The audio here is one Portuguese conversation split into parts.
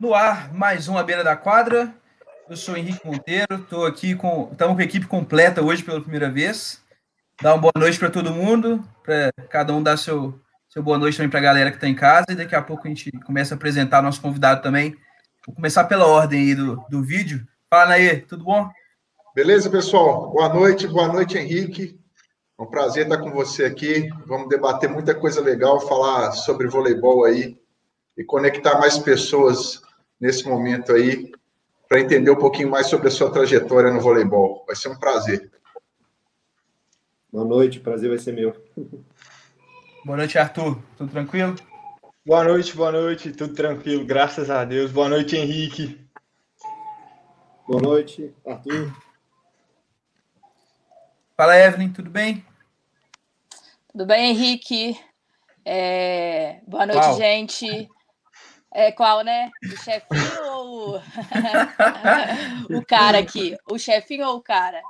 No ar, mais um à beira da quadra. Eu sou Henrique Monteiro, estou aqui com. Estamos com a equipe completa hoje pela primeira vez. Dar uma boa noite para todo mundo, para cada um dar seu, seu boa noite também para a galera que está em casa, e daqui a pouco a gente começa a apresentar nosso convidado também. Vou começar pela ordem aí do, do vídeo. Fala, Naê, tudo bom? Beleza, pessoal? Boa noite, boa noite, Henrique. É um prazer estar com você aqui. Vamos debater muita coisa legal, falar sobre voleibol aí e conectar mais pessoas nesse momento aí para entender um pouquinho mais sobre a sua trajetória no voleibol. Vai ser um prazer. Boa noite, prazer vai ser meu. Boa noite, Arthur. Tudo tranquilo? Boa noite, boa noite. Tudo tranquilo, graças a Deus. Boa noite, Henrique. Boa noite, Arthur. Fala, Evelyn, tudo bem? Tudo bem, Henrique? É... Boa noite, qual? gente. É qual, né? O chefinho ou o cara aqui? O chefinho ou o cara?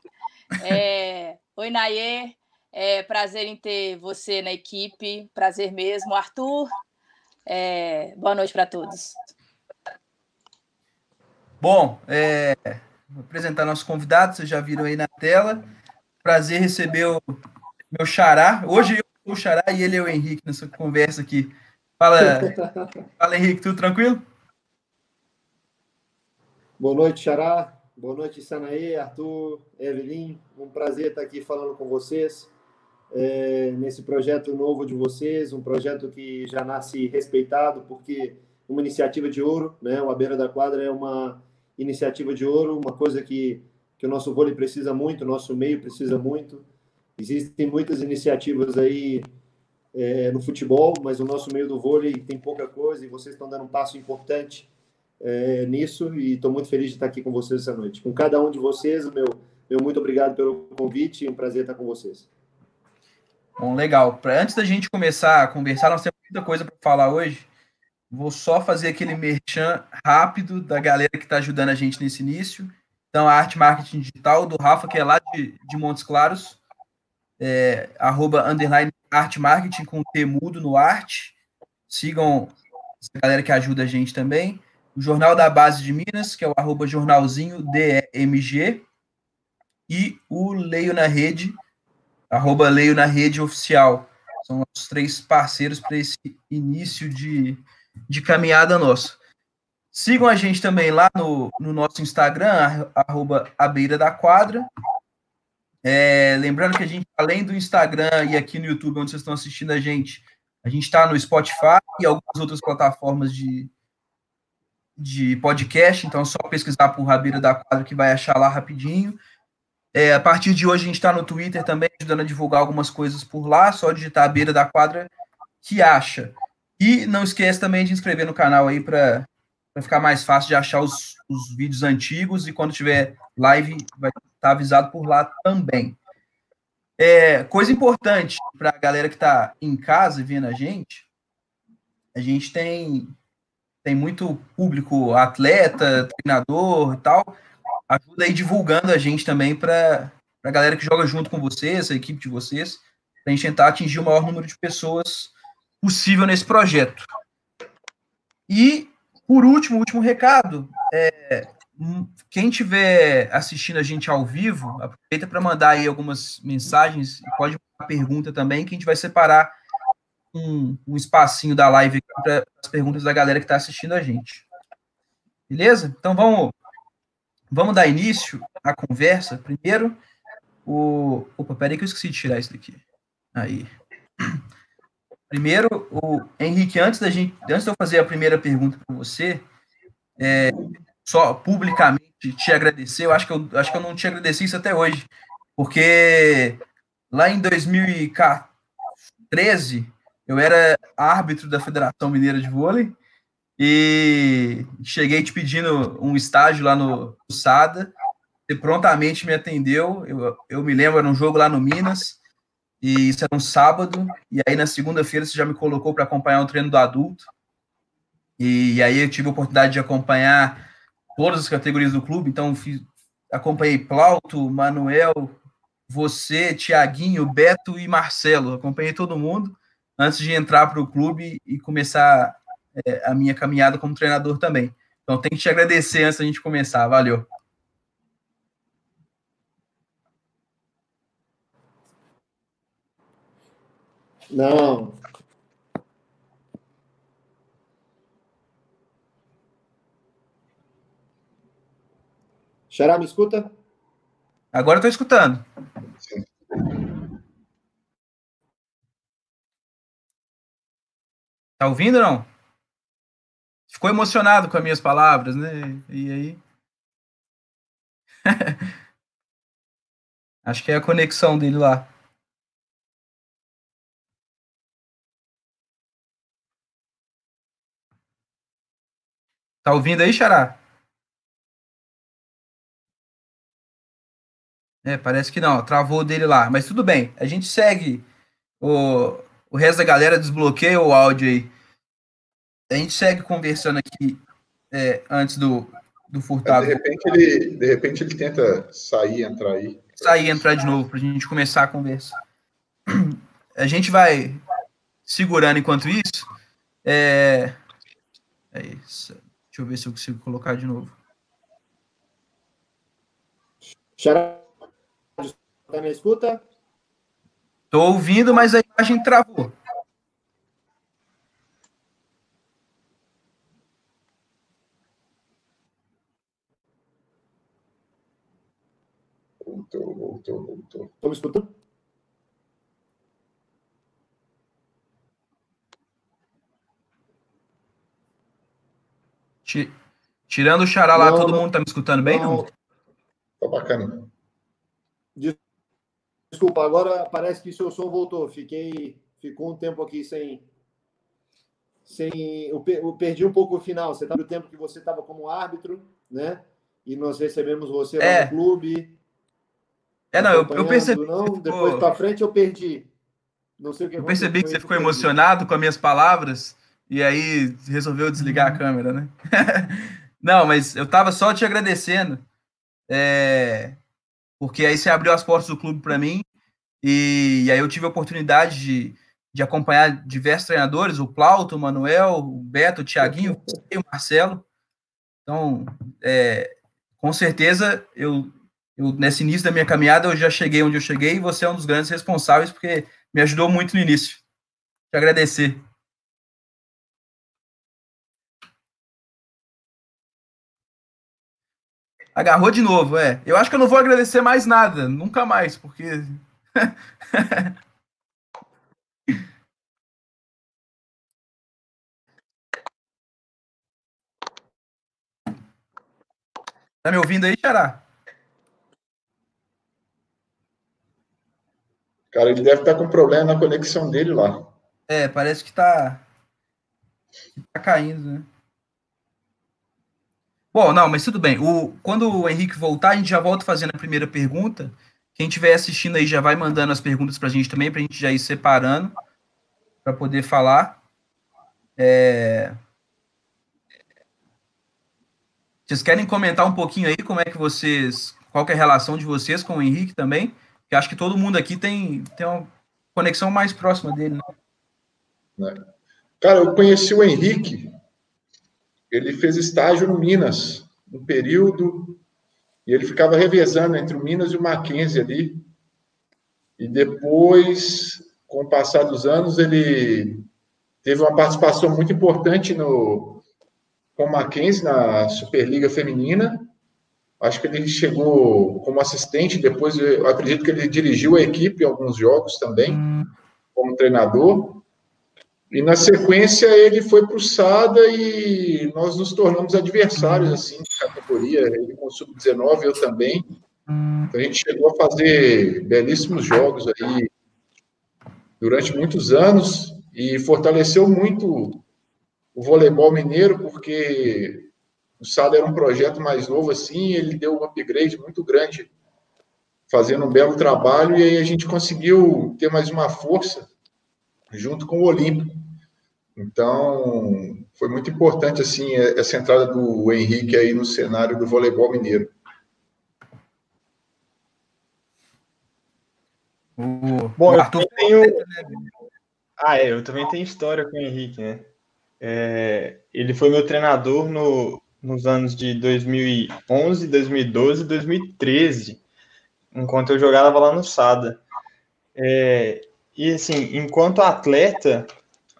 É... Oi, Nayê. É prazer em ter você na equipe. Prazer mesmo. Arthur, é... boa noite para todos. Bom, é... vou apresentar nosso convidado, vocês já viram aí na tela. Prazer receber o meu xará. Hoje eu sou o xará e ele é o Henrique nessa conversa aqui. Fala, fala Henrique, tudo tranquilo? Boa noite, xará. Boa noite, Sanaê, Arthur, Evelyn. Um prazer estar aqui falando com vocês é, nesse projeto novo de vocês, um projeto que já nasce respeitado, porque uma iniciativa de ouro, né? O A Beira da Quadra é uma iniciativa de ouro, uma coisa que, que o nosso vôlei precisa muito, o nosso meio precisa muito. Existem muitas iniciativas aí é, no futebol, mas o nosso meio do vôlei tem pouca coisa e vocês estão dando um passo importante é, nisso e estou muito feliz de estar aqui com vocês essa noite. Com cada um de vocês, meu, meu muito obrigado pelo convite e um prazer estar com vocês. Bom, legal. Pra, antes da gente começar a conversar, nós temos muita coisa para falar hoje. Vou só fazer aquele merchan rápido da galera que está ajudando a gente nesse início. Então, a Arte Marketing Digital do Rafa, que é lá de, de Montes Claros é, arroba underline arte marketing com T mudo no arte. Sigam essa galera que ajuda a gente também. O Jornal da Base de Minas, que é o arroba jornalzinho DEMG. E o Leio na Rede, arroba Leio na Rede Oficial. São os três parceiros para esse início de, de caminhada nossa. Sigam a gente também lá no, no nosso Instagram, arroba a beira da quadra. É, lembrando que a gente, além do Instagram e aqui no YouTube, onde vocês estão assistindo a gente, a gente está no Spotify e algumas outras plataformas de, de podcast, então é só pesquisar por Rabeira da Quadra que vai achar lá rapidinho. É, a partir de hoje a gente está no Twitter também, ajudando a divulgar algumas coisas por lá, só digitar a beira da quadra que acha. E não esquece também de inscrever no canal aí para ficar mais fácil de achar os, os vídeos antigos e quando tiver live vai tá avisado por lá também. É, coisa importante para a galera que está em casa vendo a gente, a gente tem, tem muito público, atleta, treinador e tal, ajuda aí divulgando a gente também para a galera que joga junto com vocês, a equipe de vocês, para a gente tentar atingir o maior número de pessoas possível nesse projeto. E, por último, último recado, é, quem estiver assistindo a gente ao vivo, aproveita para mandar aí algumas mensagens pode mandar pergunta também, que a gente vai separar um, um espacinho da live para as perguntas da galera que está assistindo a gente. Beleza? Então vamos, vamos dar início à conversa. Primeiro, o. Opa, peraí que eu esqueci de tirar isso daqui. Aí. Primeiro, o Henrique, antes da gente, antes de eu fazer a primeira pergunta para você, é, só publicamente te agradecer. Eu acho que eu acho que eu não te agradeci isso até hoje, porque lá em 2013 eu era árbitro da Federação Mineira de Vôlei e cheguei te pedindo um estágio lá no, SADA. Você prontamente me atendeu. Eu, eu me lembro, era um jogo lá no Minas, e isso era um sábado. E aí na segunda-feira você já me colocou para acompanhar o treino do adulto. E aí eu tive a oportunidade de acompanhar todas as categorias do clube, então fiz, acompanhei Plauto, Manuel, você, Tiaguinho, Beto e Marcelo, acompanhei todo mundo antes de entrar para o clube e começar é, a minha caminhada como treinador também. Então tem que te agradecer antes da gente começar. Valeu. Não. Xará, me escuta? Agora eu tô escutando. Tá ouvindo ou não? Ficou emocionado com as minhas palavras, né? E aí? Acho que é a conexão dele lá. Tá ouvindo aí, Xará? É, parece que não, travou dele lá. Mas tudo bem, a gente segue. O, o resto da galera desbloqueia o áudio aí. A gente segue conversando aqui é, antes do, do Furtado. De repente, ele, de repente ele tenta sair, entrar aí. Sair, entrar de novo, para a gente começar a conversa. A gente vai segurando enquanto isso. É, é isso. Deixa eu ver se eu consigo colocar de novo. Xará, tá na escuta? Tô ouvindo, mas a imagem travou. Voltou, voltou, voltou. Estão me escutando? Tirando o xará lá, não, todo não, mundo tá me escutando bem? Não. Tá bacana. Desculpa, agora parece que seu som voltou. Fiquei, ficou um tempo aqui sem, sem, eu, perdi um pouco o final. Você tá no tempo que você estava como árbitro, né? E nós recebemos você lá é. no clube. É, não, eu, eu percebi. Não, depois para frente eu perdi. Não sei o que Eu percebi que você ficou emocionado com as minhas palavras e aí resolveu desligar uhum. a câmera, né? Não, mas eu tava só te agradecendo, é, porque aí você abriu as portas do clube para mim, e, e, aí eu tive a oportunidade de, de acompanhar diversos treinadores, o Plauto, o Manuel, o Beto, o Thiaguinho, o Marcelo. Então, é, com certeza, eu, eu, nesse início da minha caminhada, eu já cheguei onde eu cheguei, e você é um dos grandes responsáveis, porque me ajudou muito no início. Te agradecer. Agarrou de novo, é. Eu acho que eu não vou agradecer mais nada, nunca mais, porque. tá me ouvindo aí, Xará? Cara, ele deve estar com problema na conexão dele lá. É, parece que tá, tá caindo, né? Bom, não, mas tudo bem. O, quando o Henrique voltar, a gente já volta fazendo a primeira pergunta. Quem estiver assistindo aí já vai mandando as perguntas para a gente também, para a gente já ir separando, para poder falar. É... Vocês querem comentar um pouquinho aí como é que vocês. Qual é a relação de vocês com o Henrique também? Que acho que todo mundo aqui tem, tem uma conexão mais próxima dele, né? É. Cara, eu conheci o Henrique ele fez estágio no Minas, um período, e ele ficava revezando entre o Minas e o Mackenzie ali. E depois, com o passar dos anos, ele teve uma participação muito importante no com o Mackenzie na Superliga Feminina. Acho que ele chegou como assistente, depois eu acredito que ele dirigiu a equipe em alguns jogos também, como treinador. E na sequência ele foi para o Sada e nós nos tornamos adversários assim de categoria, ele com o sub-19, eu também. Então, a gente chegou a fazer belíssimos jogos aí durante muitos anos e fortaleceu muito o voleibol mineiro, porque o Sada era um projeto mais novo assim, ele deu um upgrade muito grande, fazendo um belo trabalho, e aí a gente conseguiu ter mais uma força junto com o Olímpico. Então, foi muito importante assim essa entrada do Henrique aí no cenário do voleibol mineiro. Bom, eu tenho. Ah, é, eu também tenho história com o Henrique, né? É, ele foi meu treinador no, nos anos de 2011, 2012 e 2013, enquanto eu jogava lá no Sada. É, e assim, enquanto atleta,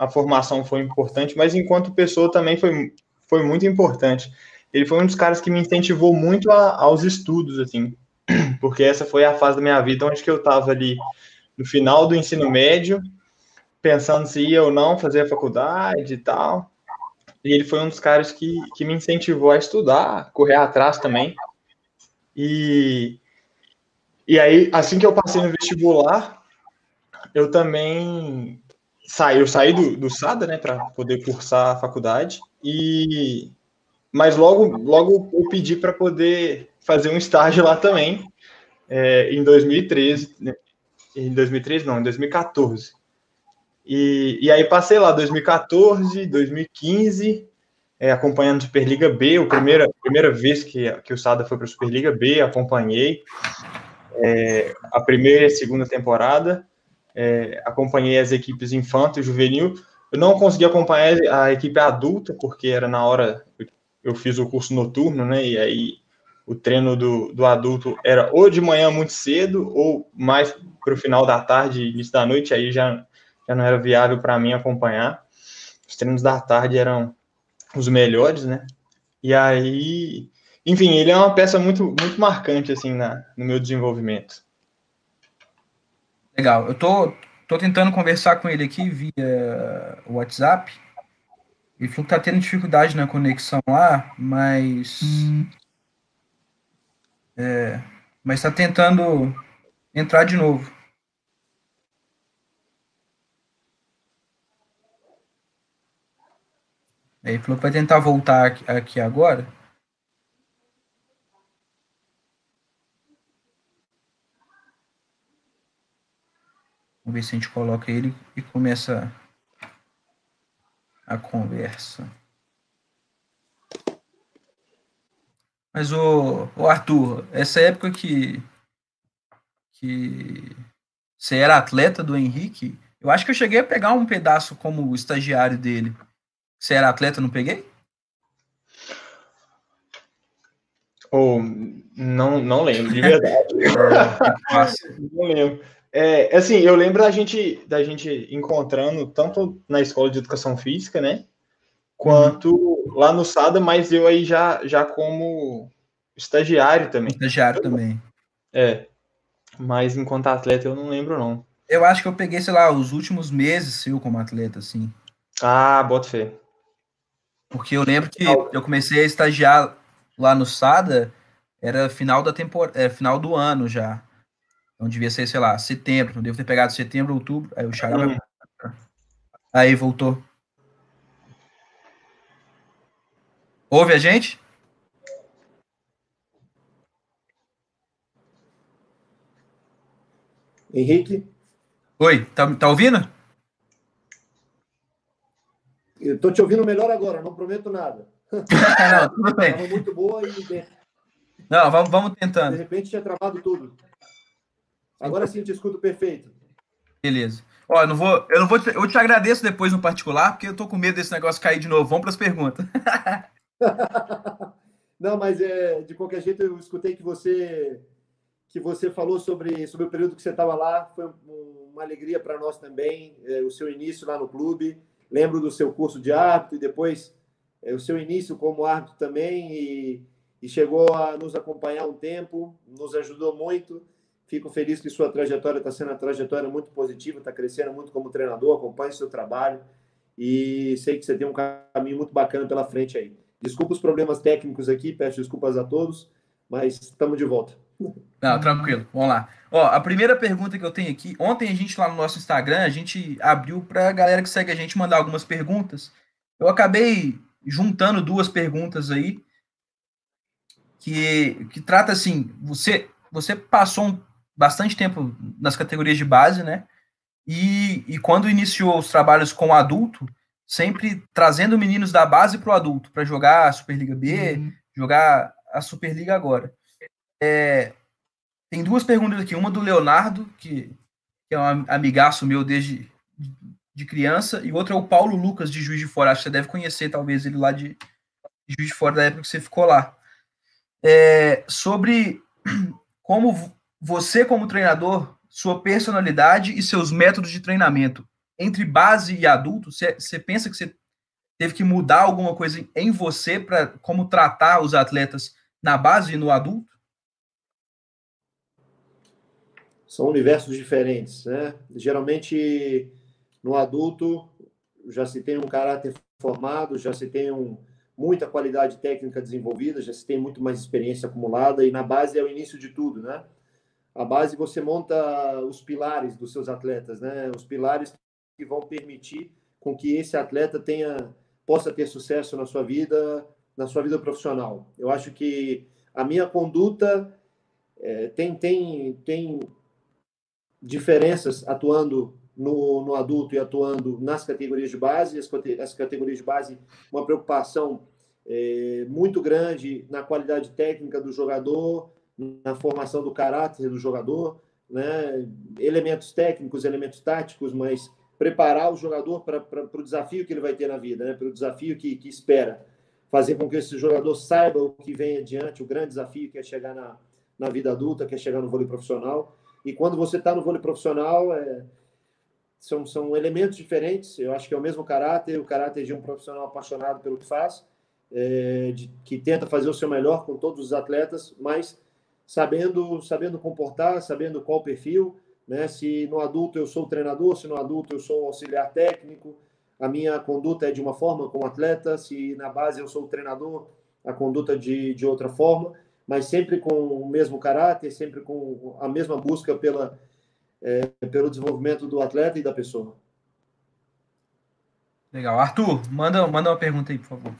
a formação foi importante, mas enquanto pessoa também foi, foi muito importante. Ele foi um dos caras que me incentivou muito a, aos estudos, assim, porque essa foi a fase da minha vida onde que eu estava ali no final do ensino médio, pensando se ia ou não fazer a faculdade e tal. E ele foi um dos caras que, que me incentivou a estudar, correr atrás também. E, e aí, assim que eu passei no vestibular, eu também saí, eu saí do, do SADA, né, para poder cursar a faculdade. E mas logo, logo eu pedi para poder fazer um estágio lá também, é, em 2013, né? em 2013 não, em 2014. E, e aí passei lá 2014, 2015, é, acompanhando Superliga B, a primeira, primeira vez que, que o Sada foi para a Superliga B, acompanhei é, a primeira e a segunda temporada, é, acompanhei as equipes infanto e juvenil. Eu não consegui acompanhar a equipe adulta, porque era na hora, eu fiz o curso noturno, né? E aí o treino do, do adulto era ou de manhã muito cedo, ou mais para o final da tarde, início da noite, aí já, já não era viável para mim acompanhar. Os treinos da tarde eram os melhores, né? E aí, enfim, ele é uma peça muito, muito marcante, assim, na, no meu desenvolvimento. Legal. Eu tô, tô tentando conversar com ele aqui via WhatsApp. Ele falou que tá tendo dificuldade na conexão lá, mas. Hum. É, mas tá tentando entrar de novo. Ele falou que vai tentar voltar aqui, aqui agora. Vamos ver se a gente coloca ele e começa a conversa. Mas o, o Arthur, essa época que que você era atleta do Henrique, eu acho que eu cheguei a pegar um pedaço como estagiário dele. Você era atleta, não peguei? Oh, não, não lembro, de verdade. é, não lembro. É, assim, eu lembro da gente, da gente encontrando tanto na escola de educação física, né? Quanto uhum. lá no SADA, mas eu aí já, já como estagiário também. Estagiário também. É. Mas enquanto atleta eu não lembro, não. Eu acho que eu peguei, sei lá, os últimos meses seu como atleta, assim. Ah, bota fé. Porque eu lembro que eu comecei a estagiar lá no SADA, era final da temporada, é, final do ano já. Então devia ser, sei lá, setembro. Não devo ter pegado setembro, outubro. Aí o Xará uhum. Aí voltou. Ouve a gente? Henrique? Oi, tá, tá ouvindo? Eu tô te ouvindo melhor agora, não prometo nada. não, tudo bem. muito boa e. Não, vamos, vamos tentando. De repente tinha travado tudo. Agora sim te escuto perfeito. Beleza. Ó, eu não vou, eu não vou, te, eu te agradeço depois no particular, porque eu tô com medo desse negócio cair de novo. Vamos para as perguntas. não, mas é, de qualquer jeito eu escutei que você que você falou sobre, sobre o período que você estava lá. Foi uma alegria para nós também, é, o seu início lá no clube. Lembro do seu curso de árbitro e depois é, o seu início como árbitro também e, e chegou a nos acompanhar um tempo, nos ajudou muito. Fico feliz que sua trajetória está sendo uma trajetória muito positiva, está crescendo muito como treinador, acompanhe seu trabalho e sei que você tem um caminho muito bacana pela frente aí. Desculpa os problemas técnicos aqui, peço desculpas a todos, mas estamos de volta. Não, tranquilo, vamos lá. Ó, a primeira pergunta que eu tenho aqui, ontem a gente lá no nosso Instagram, a gente abriu para a galera que segue a gente mandar algumas perguntas. Eu acabei juntando duas perguntas aí que, que trata assim, você você passou um bastante tempo nas categorias de base, né? E, e quando iniciou os trabalhos com adulto, sempre trazendo meninos da base para o adulto, para jogar a Superliga B, uhum. jogar a Superliga agora. É, tem duas perguntas aqui, uma do Leonardo, que, que é um amigaço meu desde de criança, e outra é o Paulo Lucas, de Juiz de Fora. Acho que você deve conhecer, talvez, ele lá de, Juiz de Fora da época que você ficou lá. É, sobre como você, como treinador, sua personalidade e seus métodos de treinamento entre base e adulto, você, pensa que você teve que mudar alguma coisa em você para como tratar os atletas na base e no adulto? São universos diferentes, né? Geralmente no adulto já se tem um caráter formado, já se tem um, muita qualidade técnica desenvolvida, já se tem muito mais experiência acumulada e na base é o início de tudo, né? A base você monta os pilares dos seus atletas, né? Os pilares que vão permitir com que esse atleta tenha possa ter sucesso na sua vida, na sua vida profissional. Eu acho que a minha conduta é, tem tem tem diferenças atuando no, no adulto e atuando nas categorias de base, as, as categorias de base, uma preocupação é, muito grande na qualidade técnica do jogador, na formação do caráter do jogador, né? elementos técnicos, elementos táticos, mas preparar o jogador para o desafio que ele vai ter na vida, né? para o desafio que, que espera. Fazer com que esse jogador saiba o que vem adiante, o grande desafio que é chegar na, na vida adulta, que é chegar no vôlei profissional. E quando você está no vôlei profissional, é, são, são elementos diferentes. Eu acho que é o mesmo caráter, o caráter de um profissional apaixonado pelo que faz, é, de, que tenta fazer o seu melhor com todos os atletas, mas sabendo sabendo comportar, sabendo qual perfil, né? Se no adulto eu sou treinador, se no adulto eu sou auxiliar técnico, a minha conduta é de uma forma com o atleta, se na base eu sou treinador, a conduta de, de outra forma, mas sempre com o mesmo caráter, sempre com a mesma busca pela, é, pelo desenvolvimento do atleta e da pessoa. Legal. Arthur, manda, manda uma pergunta aí, por favor.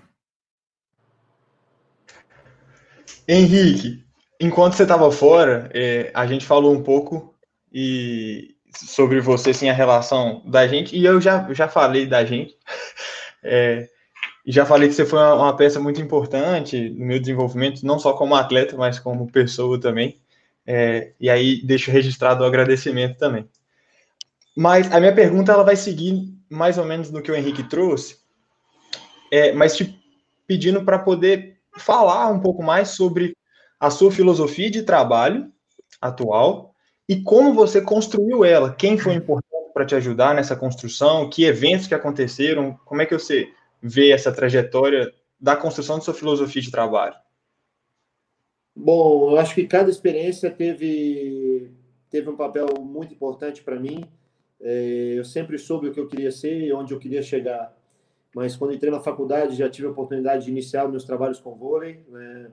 Henrique, enquanto você estava fora, é, a gente falou um pouco e sobre você, sim, a relação da gente, e eu já, já falei da gente, é, já falei que você foi uma, uma, peça muito importante no meu desenvolvimento, não só como atleta, mas como pessoa também, é, e aí deixo registrado o agradecimento também. Mas a minha pergunta ela vai seguir mais ou menos no que o Henrique trouxe, é, mas te pedindo para poder falar um pouco mais sobre a sua filosofia de trabalho atual e como você construiu ela. Quem foi importante para te ajudar nessa construção? Que eventos que aconteceram? Como é que você vê essa trajetória da construção de sua filosofia de trabalho? Bom, eu acho que cada experiência teve teve um papel muito importante para mim. É, eu sempre soube o que eu queria ser e onde eu queria chegar. Mas quando entrei na faculdade já tive a oportunidade de iniciar meus trabalhos com vôlei. Né?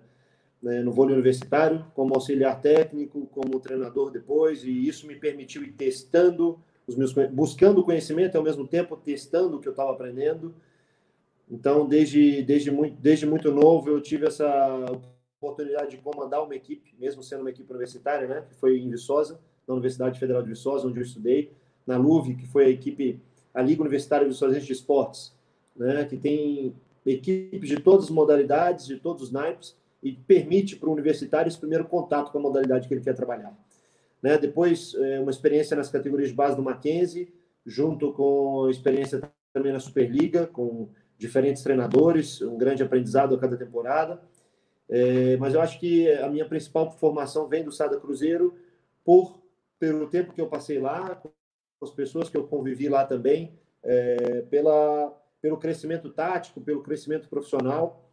Né, no vôlei universitário, como auxiliar técnico, como treinador depois, e isso me permitiu ir testando os meus buscando conhecimento e ao mesmo tempo testando o que eu estava aprendendo. Então, desde desde muito desde muito novo eu tive essa oportunidade de comandar uma equipe, mesmo sendo uma equipe universitária, né, que foi em Viçosa, na Universidade Federal de Viçosa, onde eu estudei, na LUV, que foi a equipe a Liga Universitária Viçosa de Esportes, né, que tem equipes de todas as modalidades, de todos os naipes, e permite para o universitário esse primeiro contato com a modalidade que ele quer trabalhar. Né? Depois, é, uma experiência nas categorias de base do Mackenzie, junto com experiência também na Superliga, com diferentes treinadores, um grande aprendizado a cada temporada. É, mas eu acho que a minha principal formação vem do Sada Cruzeiro por pelo tempo que eu passei lá, com as pessoas que eu convivi lá também, é, pela, pelo crescimento tático, pelo crescimento profissional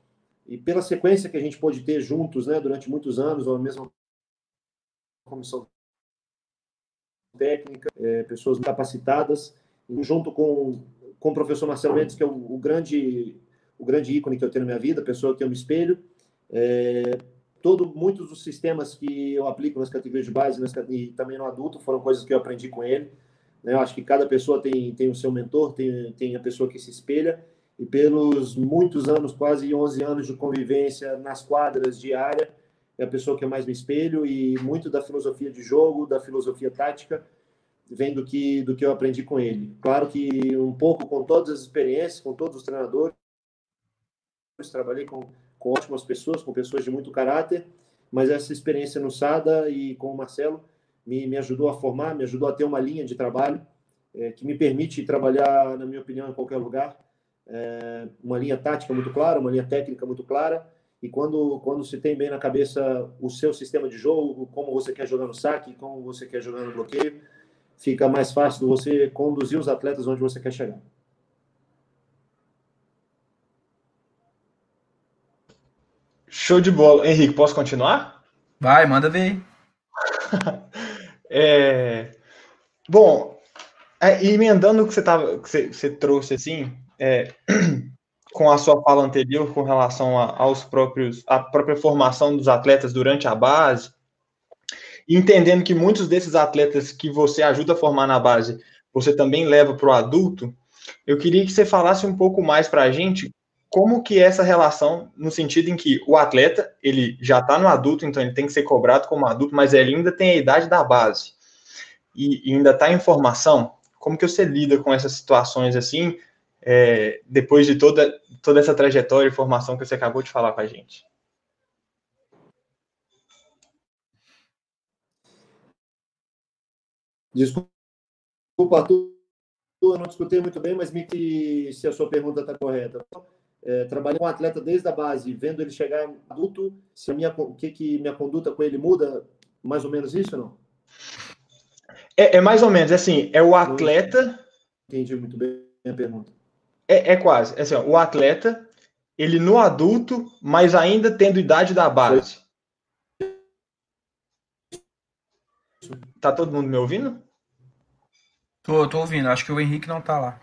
e pela sequência que a gente pôde ter juntos, né, durante muitos anos, ou a mesma comissão técnica, é, pessoas capacitadas, junto com, com o professor Marcelo Mendes, que é o, o, grande o grande ícone que eu tenho na minha vida, pessoa que eu me espelho. É, todo, muitos dos sistemas que eu aplico nas categorias de base nas, e também no adulto foram coisas que eu aprendi com ele. Né? Eu acho que cada pessoa tem, tem o seu mentor, tem, tem a pessoa que se espelha, e pelos muitos anos, quase 11 anos de convivência nas quadras diária, é a pessoa que eu mais me espelho e muito da filosofia de jogo, da filosofia tática, vem do que, do que eu aprendi com ele. Claro que um pouco com todas as experiências, com todos os treinadores, trabalhei com, com ótimas pessoas, com pessoas de muito caráter, mas essa experiência no SADA e com o Marcelo me, me ajudou a formar, me ajudou a ter uma linha de trabalho é, que me permite trabalhar, na minha opinião, em qualquer lugar é, uma linha tática muito clara, uma linha técnica muito clara. E quando, quando se tem bem na cabeça o seu sistema de jogo, como você quer jogar no saque, como você quer jogar no bloqueio, fica mais fácil você conduzir os atletas onde você quer chegar. Show de bola. Henrique, posso continuar? Vai, manda ver. é... Bom, é, emendando o que você, tava, que você, você trouxe assim, é, com a sua fala anterior com relação a, aos próprios à própria formação dos atletas durante a base, entendendo que muitos desses atletas que você ajuda a formar na base, você também leva para o adulto, eu queria que você falasse um pouco mais para a gente como que é essa relação no sentido em que o atleta ele já está no adulto, então ele tem que ser cobrado como adulto, mas ele ainda tem a idade da base e, e ainda está em formação. Como que você lida com essas situações assim? É, depois de toda, toda essa trajetória e formação que você acabou de falar com a gente? Desculpa, eu não escutei muito bem, mas me que se a sua pergunta está correta. É, trabalhei com um atleta desde a base, vendo ele chegar adulto, se a minha, o que, que minha conduta com ele muda, mais ou menos isso, não? É, é mais ou menos assim, é o atleta. Entendi muito bem a pergunta. É, é quase. É assim, ó, o atleta, ele no adulto, mas ainda tendo idade da base. Tá todo mundo me ouvindo? Tô, tô ouvindo. Acho que o Henrique não tá lá.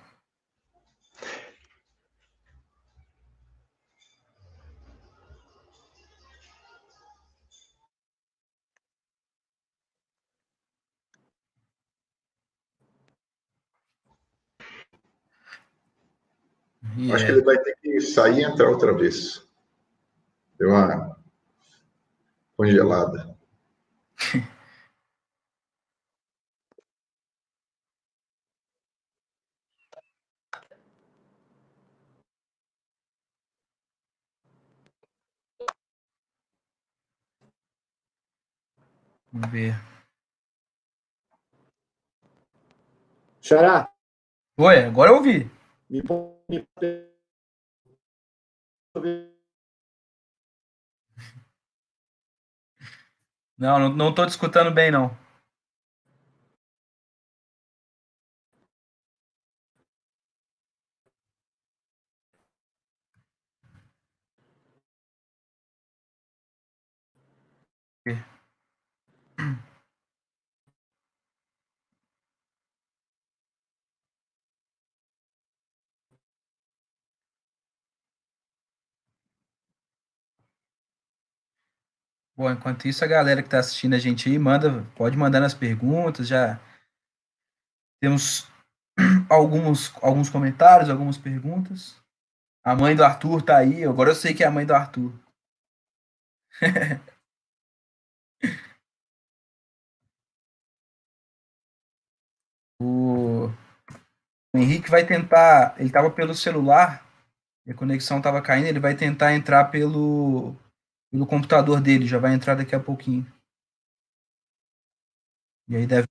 Yeah. Acho que ele vai ter que sair e entrar outra vez. Deu uma congelada. Vamos ver. Xará. Oi, agora eu ouvi. Me não, não, tô te escutando bem, não. Bom, enquanto isso, a galera que está assistindo a gente aí, manda, pode mandar nas perguntas, já temos alguns, alguns comentários, algumas perguntas. A mãe do Arthur tá aí, agora eu sei que é a mãe do Arthur. o... o Henrique vai tentar, ele estava pelo celular, a conexão estava caindo, ele vai tentar entrar pelo pelo computador dele, já vai entrar daqui a pouquinho. E aí deve.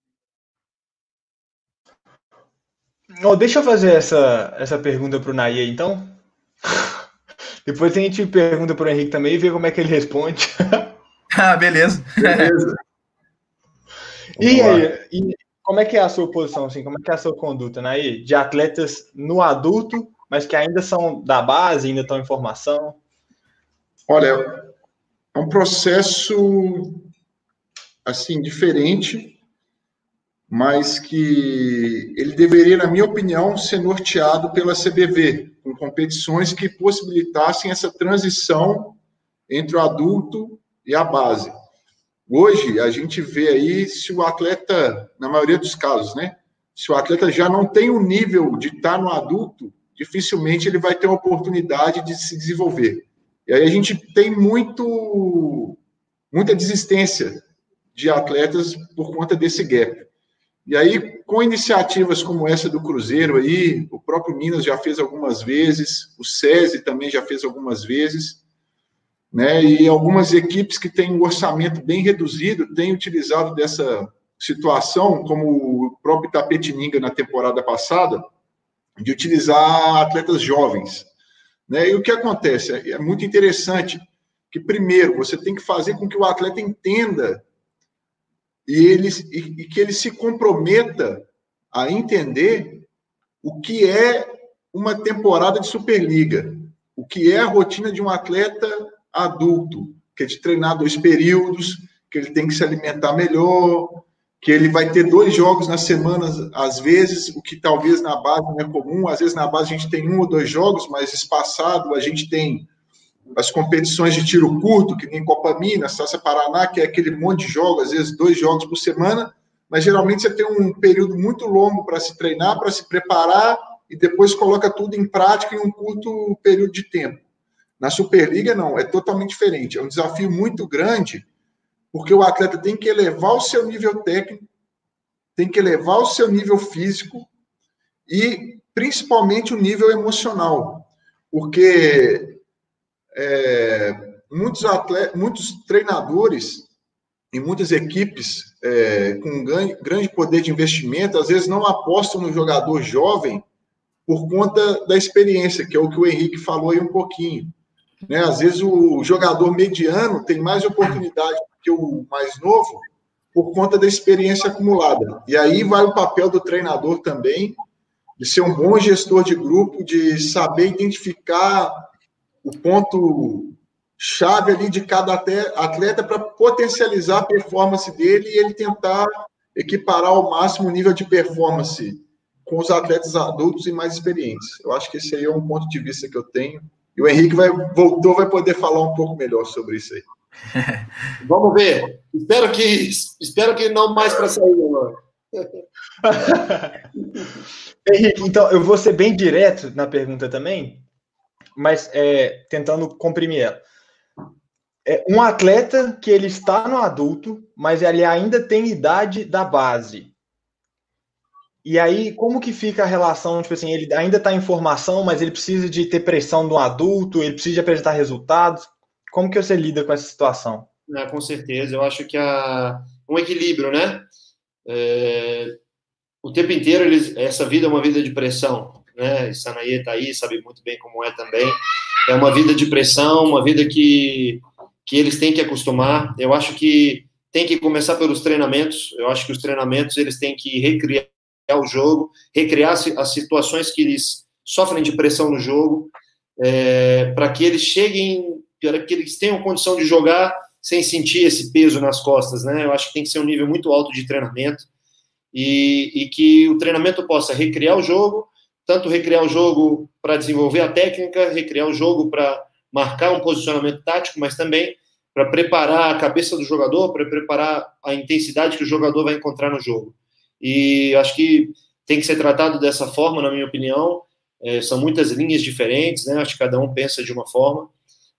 Oh, deixa eu fazer essa, essa pergunta para o Naia, então. Depois a gente pergunta para o Henrique também e vê como é que ele responde. ah, beleza. beleza. e aí, e como é que é a sua posição, assim, como é que é a sua conduta, Nair? De atletas no adulto, mas que ainda são da base, ainda estão em formação? Olha, é um processo assim diferente, mas que ele deveria, na minha opinião, ser norteado pela CBV, com competições que possibilitassem essa transição entre o adulto e a base. Hoje, a gente vê aí se o atleta, na maioria dos casos, né? Se o atleta já não tem o nível de estar no adulto, dificilmente ele vai ter a oportunidade de se desenvolver. E aí a gente tem muito, muita desistência de atletas por conta desse gap. E aí, com iniciativas como essa do Cruzeiro aí, o próprio Minas já fez algumas vezes, o SESI também já fez algumas vezes, né? E algumas equipes que têm um orçamento bem reduzido têm utilizado dessa situação, como o próprio Tapetininga na temporada passada, de utilizar atletas jovens. Né? E o que acontece? É muito interessante que, primeiro, você tem que fazer com que o atleta entenda e, ele, e, e que ele se comprometa a entender o que é uma temporada de Superliga, o que é a rotina de um atleta adulto, que é de treinar dois períodos, que ele tem que se alimentar melhor, que ele vai ter dois jogos na semana, às vezes, o que talvez na base não é comum. Às vezes na base a gente tem um ou dois jogos, mas espaçado a gente tem as competições de tiro curto, que nem Copa Minas, Taça Paraná, que é aquele monte de jogos, às vezes dois jogos por semana, mas geralmente você tem um período muito longo para se treinar, para se preparar e depois coloca tudo em prática em um curto período de tempo. Na Superliga, não, é totalmente diferente. É um desafio muito grande porque o atleta tem que elevar o seu nível técnico, tem que elevar o seu nível físico e principalmente o nível emocional, porque é, muitos atletas, muitos treinadores e muitas equipes é, com grande poder de investimento às vezes não apostam no jogador jovem por conta da experiência, que é o que o Henrique falou aí um pouquinho. Né? Às vezes o jogador mediano tem mais oportunidade que o mais novo, por conta da experiência acumulada. E aí vai o papel do treinador também, de ser um bom gestor de grupo, de saber identificar o ponto chave ali de cada atleta para potencializar a performance dele e ele tentar equiparar ao máximo o nível de performance com os atletas adultos e mais experientes. Eu acho que esse aí é um ponto de vista que eu tenho. E o Henrique vai, voltou, vai poder falar um pouco melhor sobre isso aí. Vamos ver. Espero que, espero que não mais para sair agora. Henrique, então eu vou ser bem direto na pergunta também, mas é, tentando comprimir ela. É, um atleta que ele está no adulto, mas ele ainda tem idade da base. E aí, como que fica a relação? Tipo assim, ele ainda está em formação, mas ele precisa de ter pressão do adulto, ele precisa de apresentar resultados. Como que você lida com essa situação? É, com certeza, eu acho que há um equilíbrio, né? É, o tempo inteiro eles, essa vida é uma vida de pressão, né? Sanaí está aí, sabe muito bem como é também. É uma vida de pressão, uma vida que, que eles têm que acostumar. Eu acho que tem que começar pelos treinamentos. Eu acho que os treinamentos eles têm que recriar o jogo, recriar as situações que eles sofrem de pressão no jogo, é, para que eles cheguem para que eles tenham condição de jogar sem sentir esse peso nas costas, né? Eu acho que tem que ser um nível muito alto de treinamento e, e que o treinamento possa recriar o jogo, tanto recriar o jogo para desenvolver a técnica, recriar o jogo para marcar um posicionamento tático, mas também para preparar a cabeça do jogador, para preparar a intensidade que o jogador vai encontrar no jogo. E acho que tem que ser tratado dessa forma, na minha opinião. É, são muitas linhas diferentes, né? Acho que cada um pensa de uma forma.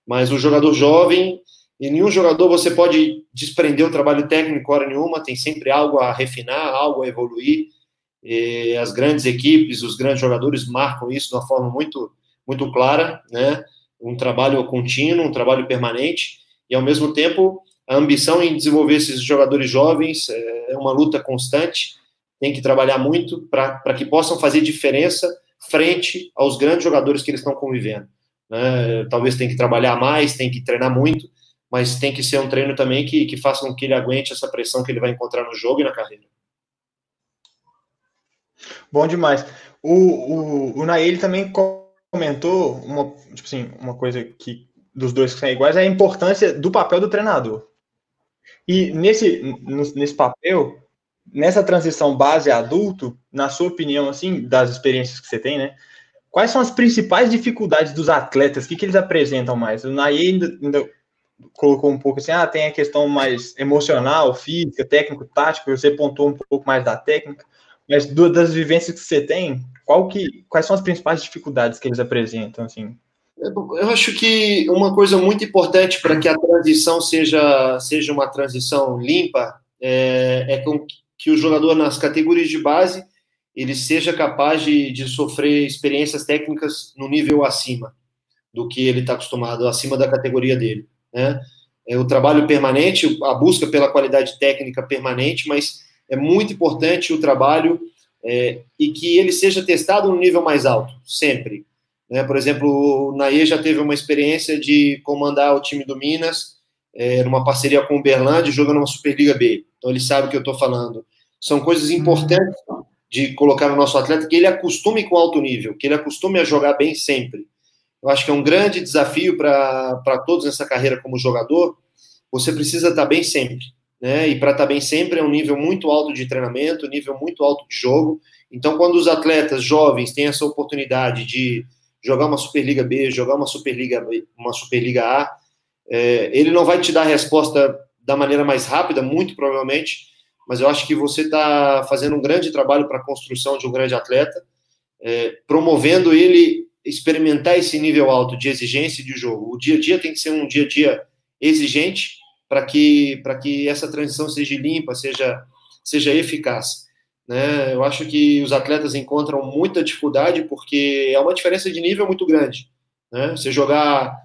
Mas o jogador jovem, em nenhum jogador você pode desprender o trabalho técnico hora nenhuma, tem sempre algo a refinar, algo a evoluir. E as grandes equipes, os grandes jogadores marcam isso de uma forma muito, muito clara, né? Um trabalho contínuo, um trabalho permanente, e ao mesmo tempo a ambição em desenvolver esses jogadores jovens é uma luta constante, tem que trabalhar muito para que possam fazer diferença frente aos grandes jogadores que eles estão convivendo. Né? Talvez tenha que trabalhar mais, tem que treinar muito, mas tem que ser um treino também que, que faça com que ele aguente essa pressão que ele vai encontrar no jogo e na carreira. Bom demais. O, o, o Nael também comentou uma, tipo assim, uma coisa que dos dois que são iguais é a importância do papel do treinador. E nesse, nesse papel, nessa transição base adulto, na sua opinião, assim, das experiências que você tem, né? Quais são as principais dificuldades dos atletas? O que, que eles apresentam mais? O Naí ainda, ainda, colocou um pouco assim, ah, tem a questão mais emocional, física, técnico, tático, você pontuou um pouco mais da técnica, mas do, das vivências que você tem, qual que, quais são as principais dificuldades que eles apresentam, assim? Eu acho que uma coisa muito importante para que a transição seja, seja uma transição limpa é, é que o jogador nas categorias de base ele seja capaz de, de sofrer experiências técnicas no nível acima do que ele está acostumado, acima da categoria dele. Né? É o trabalho permanente, a busca pela qualidade técnica permanente, mas é muito importante o trabalho é, e que ele seja testado no nível mais alto, sempre. Né? Por exemplo, o Naê já teve uma experiência de comandar o time do Minas, é, numa parceria com o Berlândia, jogando uma Superliga B. Então ele sabe o que eu estou falando. São coisas importantes de colocar no nosso atleta que ele acostume com alto nível, que ele acostume a jogar bem sempre. Eu acho que é um grande desafio para todos nessa carreira como jogador. Você precisa estar bem sempre, né? E para estar bem sempre é um nível muito alto de treinamento, nível muito alto de jogo. Então, quando os atletas jovens têm essa oportunidade de jogar uma Superliga B, jogar uma Superliga, uma Superliga A, é, ele não vai te dar a resposta da maneira mais rápida, muito provavelmente, mas eu acho que você está fazendo um grande trabalho para a construção de um grande atleta, é, promovendo ele experimentar esse nível alto de exigência de jogo. O dia a dia tem que ser um dia a dia exigente para que que essa transição seja limpa, seja seja eficaz. Né? Eu acho que os atletas encontram muita dificuldade porque é uma diferença de nível muito grande. Né? Você jogar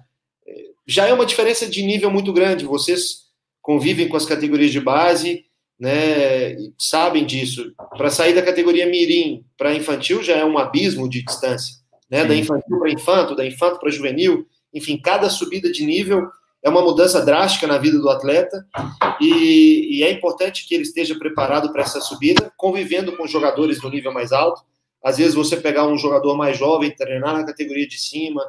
já é uma diferença de nível muito grande. Vocês convivem com as categorias de base né, sabem disso. Para sair da categoria mirim para infantil já é um abismo de distância, né? Da infantil para infanto, da infanto para juvenil, enfim, cada subida de nível é uma mudança drástica na vida do atleta e, e é importante que ele esteja preparado para essa subida, convivendo com jogadores do nível mais alto. Às vezes você pegar um jogador mais jovem, treinar na categoria de cima,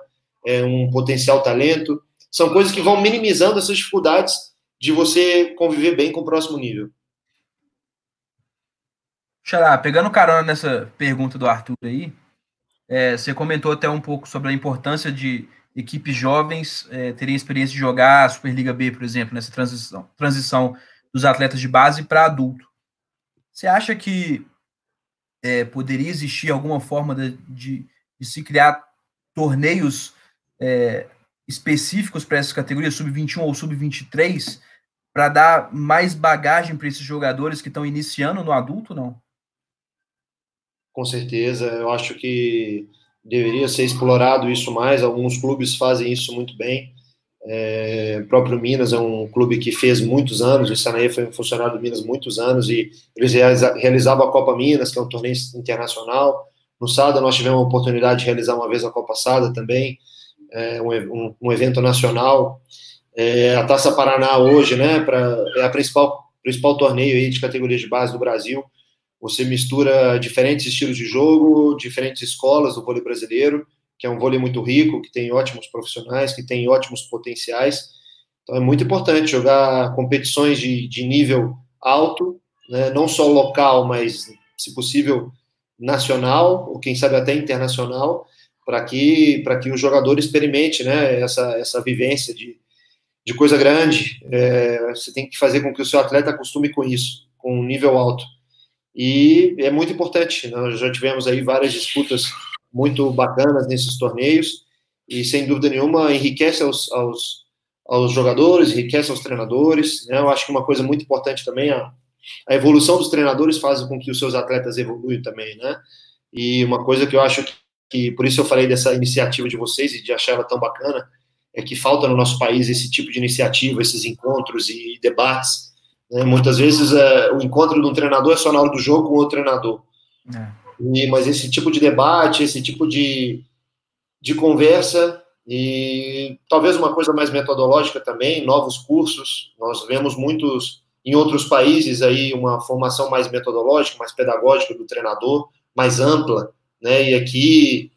é um potencial talento, são coisas que vão minimizando essas dificuldades de você conviver bem com o próximo nível. Xará, pegando carona nessa pergunta do Arthur aí, é, você comentou até um pouco sobre a importância de equipes jovens é, terem experiência de jogar a Superliga B, por exemplo, nessa transição, transição dos atletas de base para adulto. Você acha que é, poderia existir alguma forma de, de, de se criar torneios é, específicos para essas categorias, sub-21 ou sub-23, para dar mais bagagem para esses jogadores que estão iniciando no adulto, não? com certeza. Eu acho que deveria ser explorado isso mais. Alguns clubes fazem isso muito bem. É, próprio Minas é um clube que fez muitos anos. O Sanaí foi um funcionário do Minas muitos anos e eles realizavam a Copa Minas, que é um torneio internacional. No Sada nós tivemos a oportunidade de realizar uma vez a Copa Sada também, é, um, um, evento nacional. É, a Taça Paraná hoje, né, pra, é a principal principal torneio aí de categoria de base do Brasil. Você mistura diferentes estilos de jogo, diferentes escolas do vôlei brasileiro, que é um vôlei muito rico, que tem ótimos profissionais, que tem ótimos potenciais. Então é muito importante jogar competições de, de nível alto, né, não só local, mas, se possível, nacional, ou quem sabe até internacional, para que, que o jogador experimente né, essa, essa vivência de, de coisa grande. É, você tem que fazer com que o seu atleta acostume com isso, com um nível alto. E é muito importante. Nós já tivemos aí várias disputas muito bacanas nesses torneios e sem dúvida nenhuma enriquece aos, aos, aos jogadores, enriquece aos treinadores. Né? Eu acho que uma coisa muito importante também a, a evolução dos treinadores faz com que os seus atletas evoluem também, né? E uma coisa que eu acho que, que por isso eu falei dessa iniciativa de vocês e de achar ela tão bacana é que falta no nosso país esse tipo de iniciativa, esses encontros e debates né? Muitas vezes é, o encontro de um treinador é só na hora do jogo com outro treinador. É. E, mas esse tipo de debate, esse tipo de, de conversa e talvez uma coisa mais metodológica também, novos cursos. Nós vemos muitos em outros países aí uma formação mais metodológica, mais pedagógica do treinador, mais ampla, né? E aqui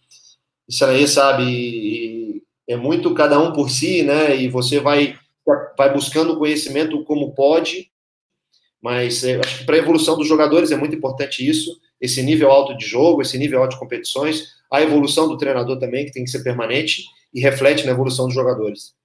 isso aí sabe é muito cada um por si, né? E você vai vai buscando conhecimento como pode mas é, acho que para a evolução dos jogadores é muito importante isso, esse nível alto de jogo, esse nível alto de competições, a evolução do treinador também, que tem que ser permanente e reflete na evolução dos jogadores.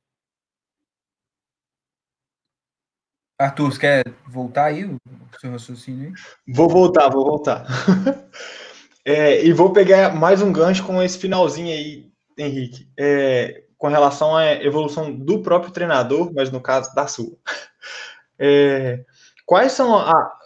Arthur, você quer voltar aí o seu raciocínio? Vou voltar, vou voltar. é, e vou pegar mais um gancho com esse finalzinho aí, Henrique, é, com relação à evolução do próprio treinador, mas no caso da sua. É, Quais são a.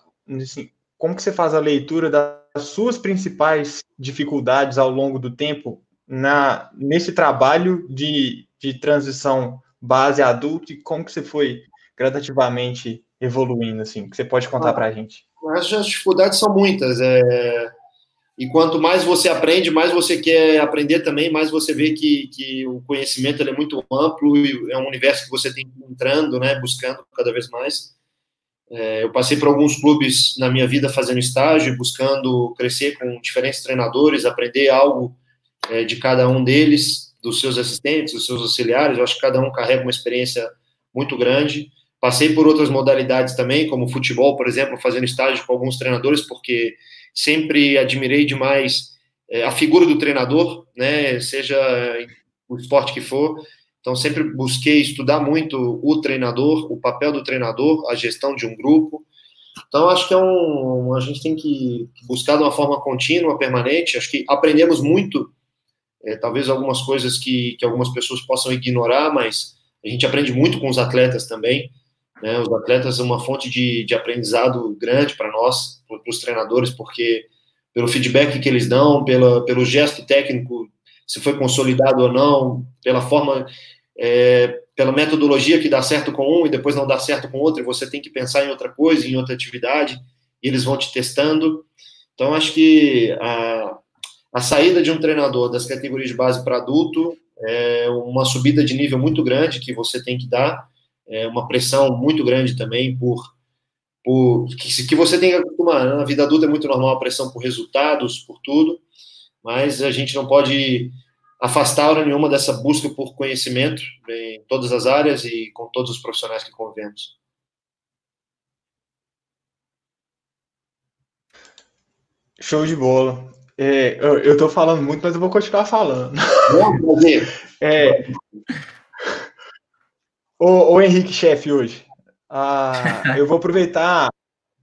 Assim, como que você faz a leitura das suas principais dificuldades ao longo do tempo na, nesse trabalho de, de transição base adulto e como que você foi gradativamente evoluindo, assim, que você pode contar para a gente? As dificuldades são muitas. É... E quanto mais você aprende, mais você quer aprender também, mais você vê que, que o conhecimento é muito amplo e é um universo que você tem entrando, né, buscando cada vez mais. É, eu passei por alguns clubes na minha vida fazendo estágio, buscando crescer com diferentes treinadores, aprender algo é, de cada um deles, dos seus assistentes, dos seus auxiliares. Eu acho que cada um carrega uma experiência muito grande. Passei por outras modalidades também, como futebol, por exemplo, fazendo estágio com alguns treinadores, porque sempre admirei demais é, a figura do treinador, né, seja o esporte que for. Então, sempre busquei estudar muito o treinador, o papel do treinador, a gestão de um grupo. Então, acho que é um, a gente tem que buscar de uma forma contínua, permanente. Acho que aprendemos muito, é, talvez algumas coisas que, que algumas pessoas possam ignorar, mas a gente aprende muito com os atletas também. Né? Os atletas são uma fonte de, de aprendizado grande para nós, para os treinadores, porque pelo feedback que eles dão, pela, pelo gesto técnico, se foi consolidado ou não, pela forma, é, pela metodologia que dá certo com um e depois não dá certo com outro, e você tem que pensar em outra coisa, em outra atividade, e eles vão te testando. Então, acho que a, a saída de um treinador das categorias de base para adulto é uma subida de nível muito grande que você tem que dar, é uma pressão muito grande também por, por que, que você tem que acostumar. Né? Na vida adulta é muito normal a pressão por resultados, por tudo, mas a gente não pode afastar hora nenhuma dessa busca por conhecimento em todas as áreas e com todos os profissionais que convivemos. Show de bola. É, eu, tô falando muito, mas eu vou continuar falando. é, o, o Henrique Chefe hoje. Ah, eu vou aproveitar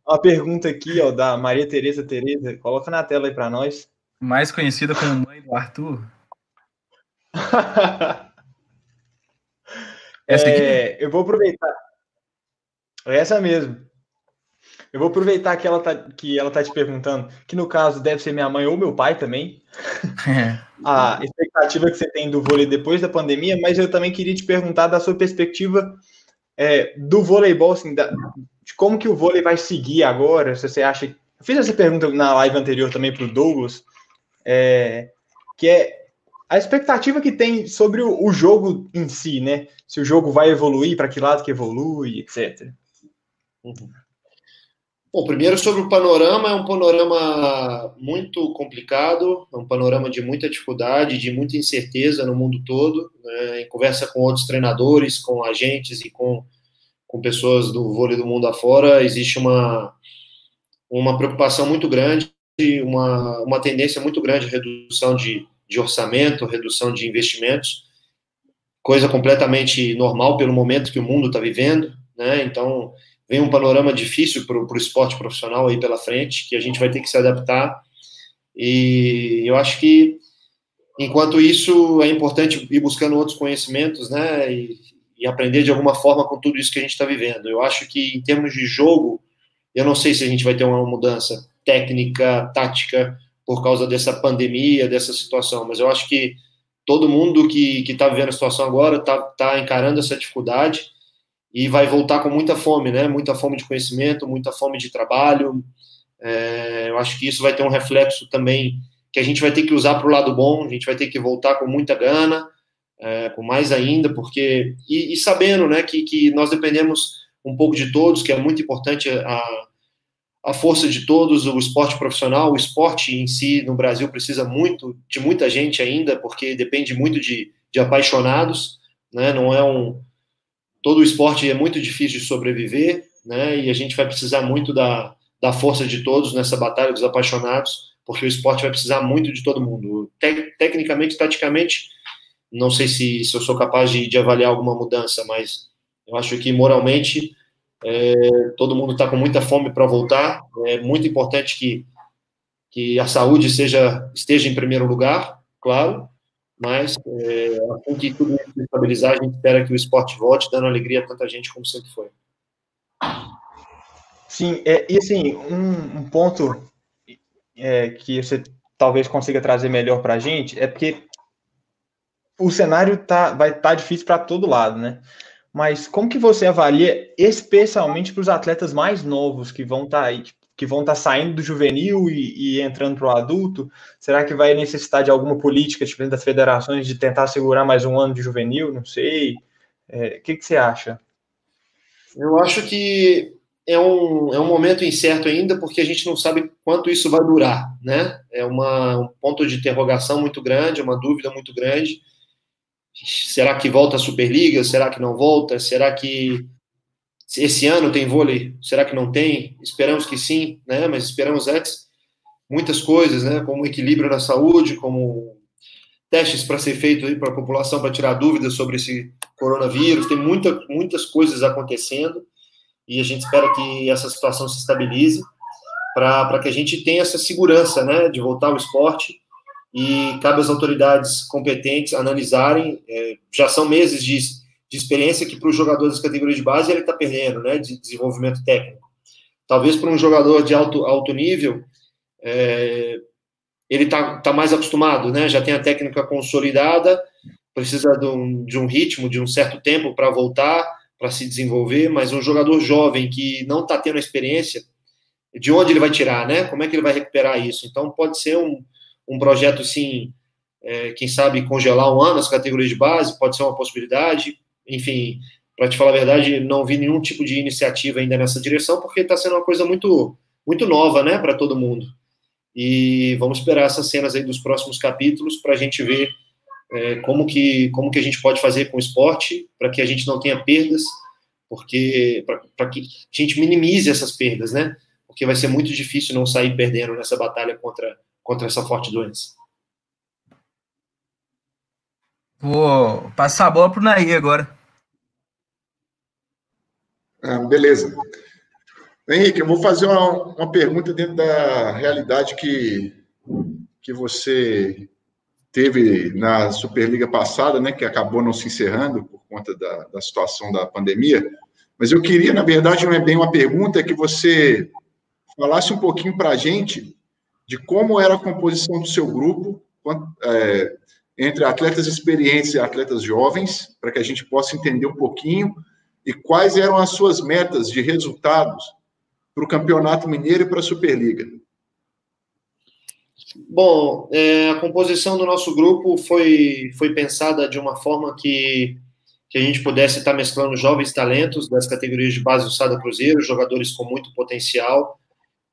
uma pergunta aqui, ó, da Maria Tereza Tereza. Coloca na tela aí para nós. Mais conhecida como mãe do Arthur. Essa aqui? É, eu vou aproveitar. Essa mesmo. Eu vou aproveitar que ela, tá, que ela tá te perguntando, que no caso deve ser minha mãe ou meu pai também. É. A expectativa que você tem do vôlei depois da pandemia, mas eu também queria te perguntar da sua perspectiva é, do voleibol, assim, da, de como que o vôlei vai seguir agora, se você acha... Eu fiz essa pergunta na live anterior também para o Douglas, é, que é a expectativa que tem sobre o, o, jogo em si, né? Se o jogo vai evoluir, para que lado que evolui, etc. Uhum. Bom, primeiro sobre o panorama, é um panorama muito complicado, é um panorama de muita dificuldade, de muita incerteza no mundo todo. Né? Em conversa com outros treinadores, com agentes e com, com pessoas do vôlei do mundo afora, existe uma, uma preocupação muito grande, uma, uma tendência muito grande à redução de, de orçamento, redução de investimentos, coisa completamente normal pelo momento que o mundo está vivendo. Né? Então, vem um panorama difícil para o esporte profissional aí pela frente, que a gente vai ter que se adaptar. E eu acho que, enquanto isso, é importante ir buscando outros conhecimentos, né? E, e aprender de alguma forma com tudo isso que a gente está vivendo. Eu acho que, em termos de jogo, eu não sei se a gente vai ter uma mudança técnica, tática, por causa dessa pandemia, dessa situação, mas eu acho que todo mundo que está vivendo a situação agora está tá encarando essa dificuldade e vai voltar com muita fome, né? Muita fome de conhecimento, muita fome de trabalho. É, eu acho que isso vai ter um reflexo também que a gente vai ter que usar para o lado bom. A gente vai ter que voltar com muita gana, é, com mais ainda, porque e, e, sabendo, né, que, que nós dependemos um pouco de todos, que é muito importante a, a força de todos, o esporte profissional, o esporte em si no Brasil precisa muito de muita gente ainda, porque depende muito de, de apaixonados, né? Não é um todo o esporte é muito difícil de sobreviver, né? E a gente vai precisar muito da, da força de todos nessa batalha dos apaixonados, porque o esporte vai precisar muito de todo mundo. Te, tecnicamente, taticamente, não sei se, se eu sou capaz de, de avaliar alguma mudança, mas eu acho que moralmente é, todo mundo está com muita fome para voltar. É muito importante que, que a saúde seja esteja em primeiro lugar, claro, mas é, assim que tudo se estabilizar, a gente espera que o esporte volte, dando alegria a tanta gente como sempre foi. Sim, é, e assim, um, um ponto é, que você talvez consiga trazer melhor para a gente é porque o cenário tá, vai estar tá difícil para todo lado, né? Mas como que você avalia, especialmente para os atletas mais novos que vão estar tá aí, tipo, que vão estar tá saindo do juvenil e, e entrando para o adulto? Será que vai necessitar de alguma política diferente das federações de tentar segurar mais um ano de juvenil? Não sei. É, o que, que você acha? Eu acho que é um, é um momento incerto ainda, porque a gente não sabe quanto isso vai durar, né? É uma, um ponto de interrogação muito grande, uma dúvida muito grande. Será que volta a Superliga? Será que não volta? Será que esse ano tem vôlei? Será que não tem? Esperamos que sim, né? Mas esperamos antes muitas coisas, né? Como equilíbrio na saúde, como testes para ser feito aí para a população para tirar dúvidas sobre esse coronavírus. Tem muita, muitas coisas acontecendo e a gente espera que essa situação se estabilize para que a gente tenha essa segurança, né? De voltar ao esporte e cabe às autoridades competentes analisarem. É, já são meses de, de experiência que para os jogadores das categorias de base ele está perdendo, né, de desenvolvimento técnico. Talvez para um jogador de alto, alto nível, é, ele está tá mais acostumado, né, já tem a técnica consolidada, precisa de um, de um ritmo, de um certo tempo para voltar, para se desenvolver, mas um jogador jovem que não está tendo a experiência, de onde ele vai tirar, né? Como é que ele vai recuperar isso? Então pode ser um, um projeto, sim, é, quem sabe congelar um ano as categorias de base, pode ser uma possibilidade. Enfim, para te falar a verdade, não vi nenhum tipo de iniciativa ainda nessa direção, porque está sendo uma coisa muito, muito nova, né, para todo mundo. E vamos esperar essas cenas aí dos próximos capítulos para a gente ver é, como, que, como que a gente pode fazer com o esporte para que a gente não tenha perdas, porque para que a gente minimize essas perdas, né? Porque vai ser muito difícil não sair perdendo nessa batalha contra contra essa forte doença. Vou passar a bola para o Nair agora. Ah, beleza. Henrique, eu vou fazer uma, uma pergunta dentro da realidade que, que você teve na Superliga passada, né, que acabou não se encerrando por conta da, da situação da pandemia. Mas eu queria, na verdade, não é bem uma pergunta, é que você falasse um pouquinho para a gente de como era a composição do seu grupo é, entre atletas experientes e atletas jovens, para que a gente possa entender um pouquinho e quais eram as suas metas de resultados para o Campeonato Mineiro e para a Superliga. Bom, é, a composição do nosso grupo foi, foi pensada de uma forma que, que a gente pudesse estar mesclando jovens talentos das categorias de base do Sada Cruzeiro, jogadores com muito potencial,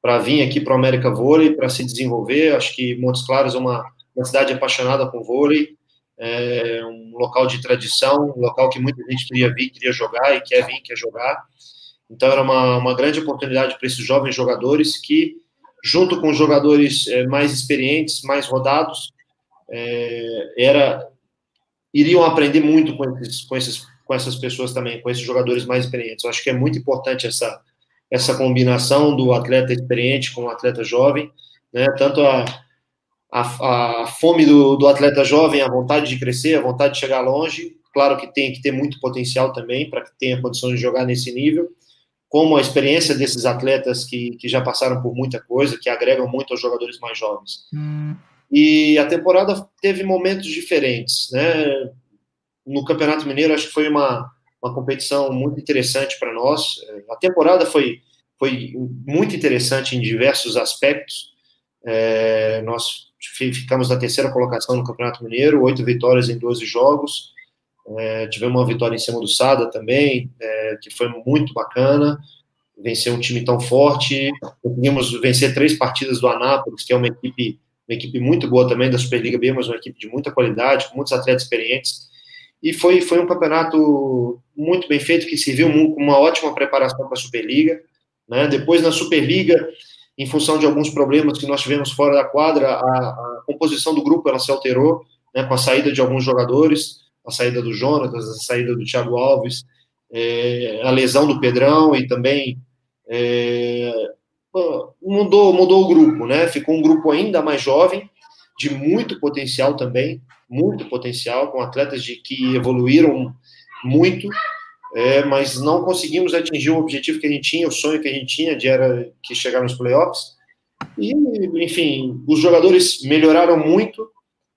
para vir aqui para o América Vôlei, para se desenvolver. Acho que Montes Claros é uma, uma cidade apaixonada com vôlei, é um local de tradição, um local que muita gente queria vir, queria jogar e quer vir, quer jogar. Então era uma, uma grande oportunidade para esses jovens jogadores que, junto com jogadores é, mais experientes, mais rodados, é, era iriam aprender muito com, esses, com, esses, com essas pessoas também, com esses jogadores mais experientes. Eu acho que é muito importante essa essa combinação do atleta experiente com o atleta jovem, né? Tanto a, a, a fome do, do, atleta jovem, a vontade de crescer, a vontade de chegar longe, claro que tem que ter muito potencial também para que tenha condição de jogar nesse nível, como a experiência desses atletas que, que já passaram por muita coisa, que agregam muito aos jogadores mais jovens. Hum. E a temporada teve momentos diferentes, né? No Campeonato Mineiro, acho que foi uma, uma competição muito interessante para nós. A temporada foi, foi muito interessante em diversos aspectos. É, nós ficamos na terceira colocação no Campeonato Mineiro, oito vitórias em 12 jogos. É, tivemos uma vitória em cima do Sada também, é, que foi muito bacana. Vencer um time tão forte. Conseguimos vencer três partidas do Anápolis, que é uma equipe, uma equipe muito boa também da Superliga B, mas uma equipe de muita qualidade, com muitos atletas experientes. E foi, foi um campeonato muito bem feito, que serviu com uma ótima preparação para a Superliga. Né? Depois, na Superliga, em função de alguns problemas que nós tivemos fora da quadra, a, a composição do grupo ela se alterou, né, com a saída de alguns jogadores, a saída do Jonatas, a saída do Thiago Alves, é, a lesão do Pedrão e também é, mudou, mudou o grupo, né? Ficou um grupo ainda mais jovem, de muito potencial também, muito potencial, com atletas de que evoluíram muito, é, mas não conseguimos atingir o objetivo que a gente tinha, o sonho que a gente tinha, de era que chegar nos playoffs. E, enfim, os jogadores melhoraram muito.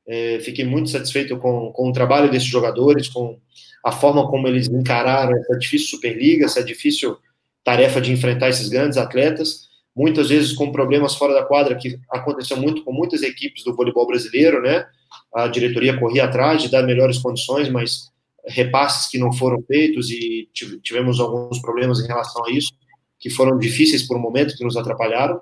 É, fiquei muito satisfeito com, com o trabalho desses jogadores, com a forma como eles encararam essa difícil Superliga, essa difícil tarefa de enfrentar esses grandes atletas. muitas vezes com problemas fora da quadra, que aconteceu muito com muitas equipes do voleibol brasileiro, né? A diretoria corria atrás de dar melhores condições, mas repasses que não foram feitos e tivemos alguns problemas em relação a isso, que foram difíceis por um momento, que nos atrapalharam.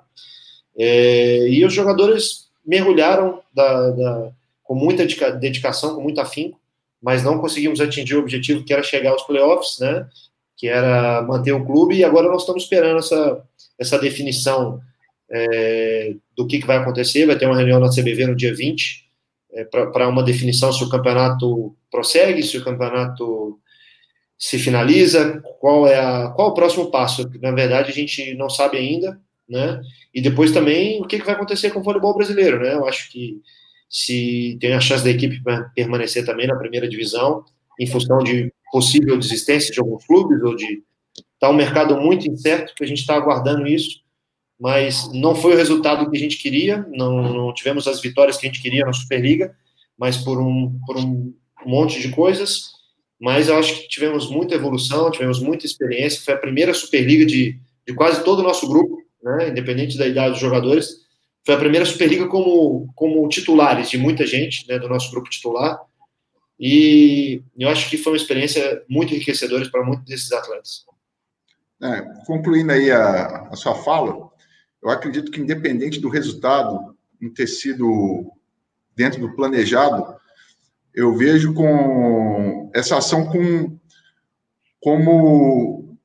É, e os jogadores mergulharam da, da, com muita dedicação, com muito afinco, mas não conseguimos atingir o objetivo que era chegar aos playoffs, né? Que era manter o clube, e agora nós estamos esperando essa, essa definição é, do que, que vai acontecer. Vai ter uma reunião na CBV no dia 20, é, para uma definição se o campeonato prossegue, se o campeonato se finaliza, qual é a, qual é o próximo passo. Na verdade, a gente não sabe ainda, né? E depois também o que, que vai acontecer com o voleibol brasileiro, né? Eu acho que se tem a chance da equipe permanecer também na primeira divisão, em função de possível desistência de alguns clubes ou de tá um mercado muito incerto que a gente está aguardando isso, mas não foi o resultado que a gente queria, não, não tivemos as vitórias que a gente queria na Superliga, mas por um, por um monte de coisas, mas eu acho que tivemos muita evolução, tivemos muita experiência, foi a primeira Superliga de, de quase todo o nosso grupo, né, independente da idade dos jogadores, foi a primeira Superliga como, como titulares de muita gente, né, do nosso grupo titular, e eu acho que foi uma experiência muito enriquecedora para muitos desses atletas. É, concluindo aí a, a sua fala, eu acredito que independente do resultado não ter sido dentro do planejado, eu vejo com essa ação com, como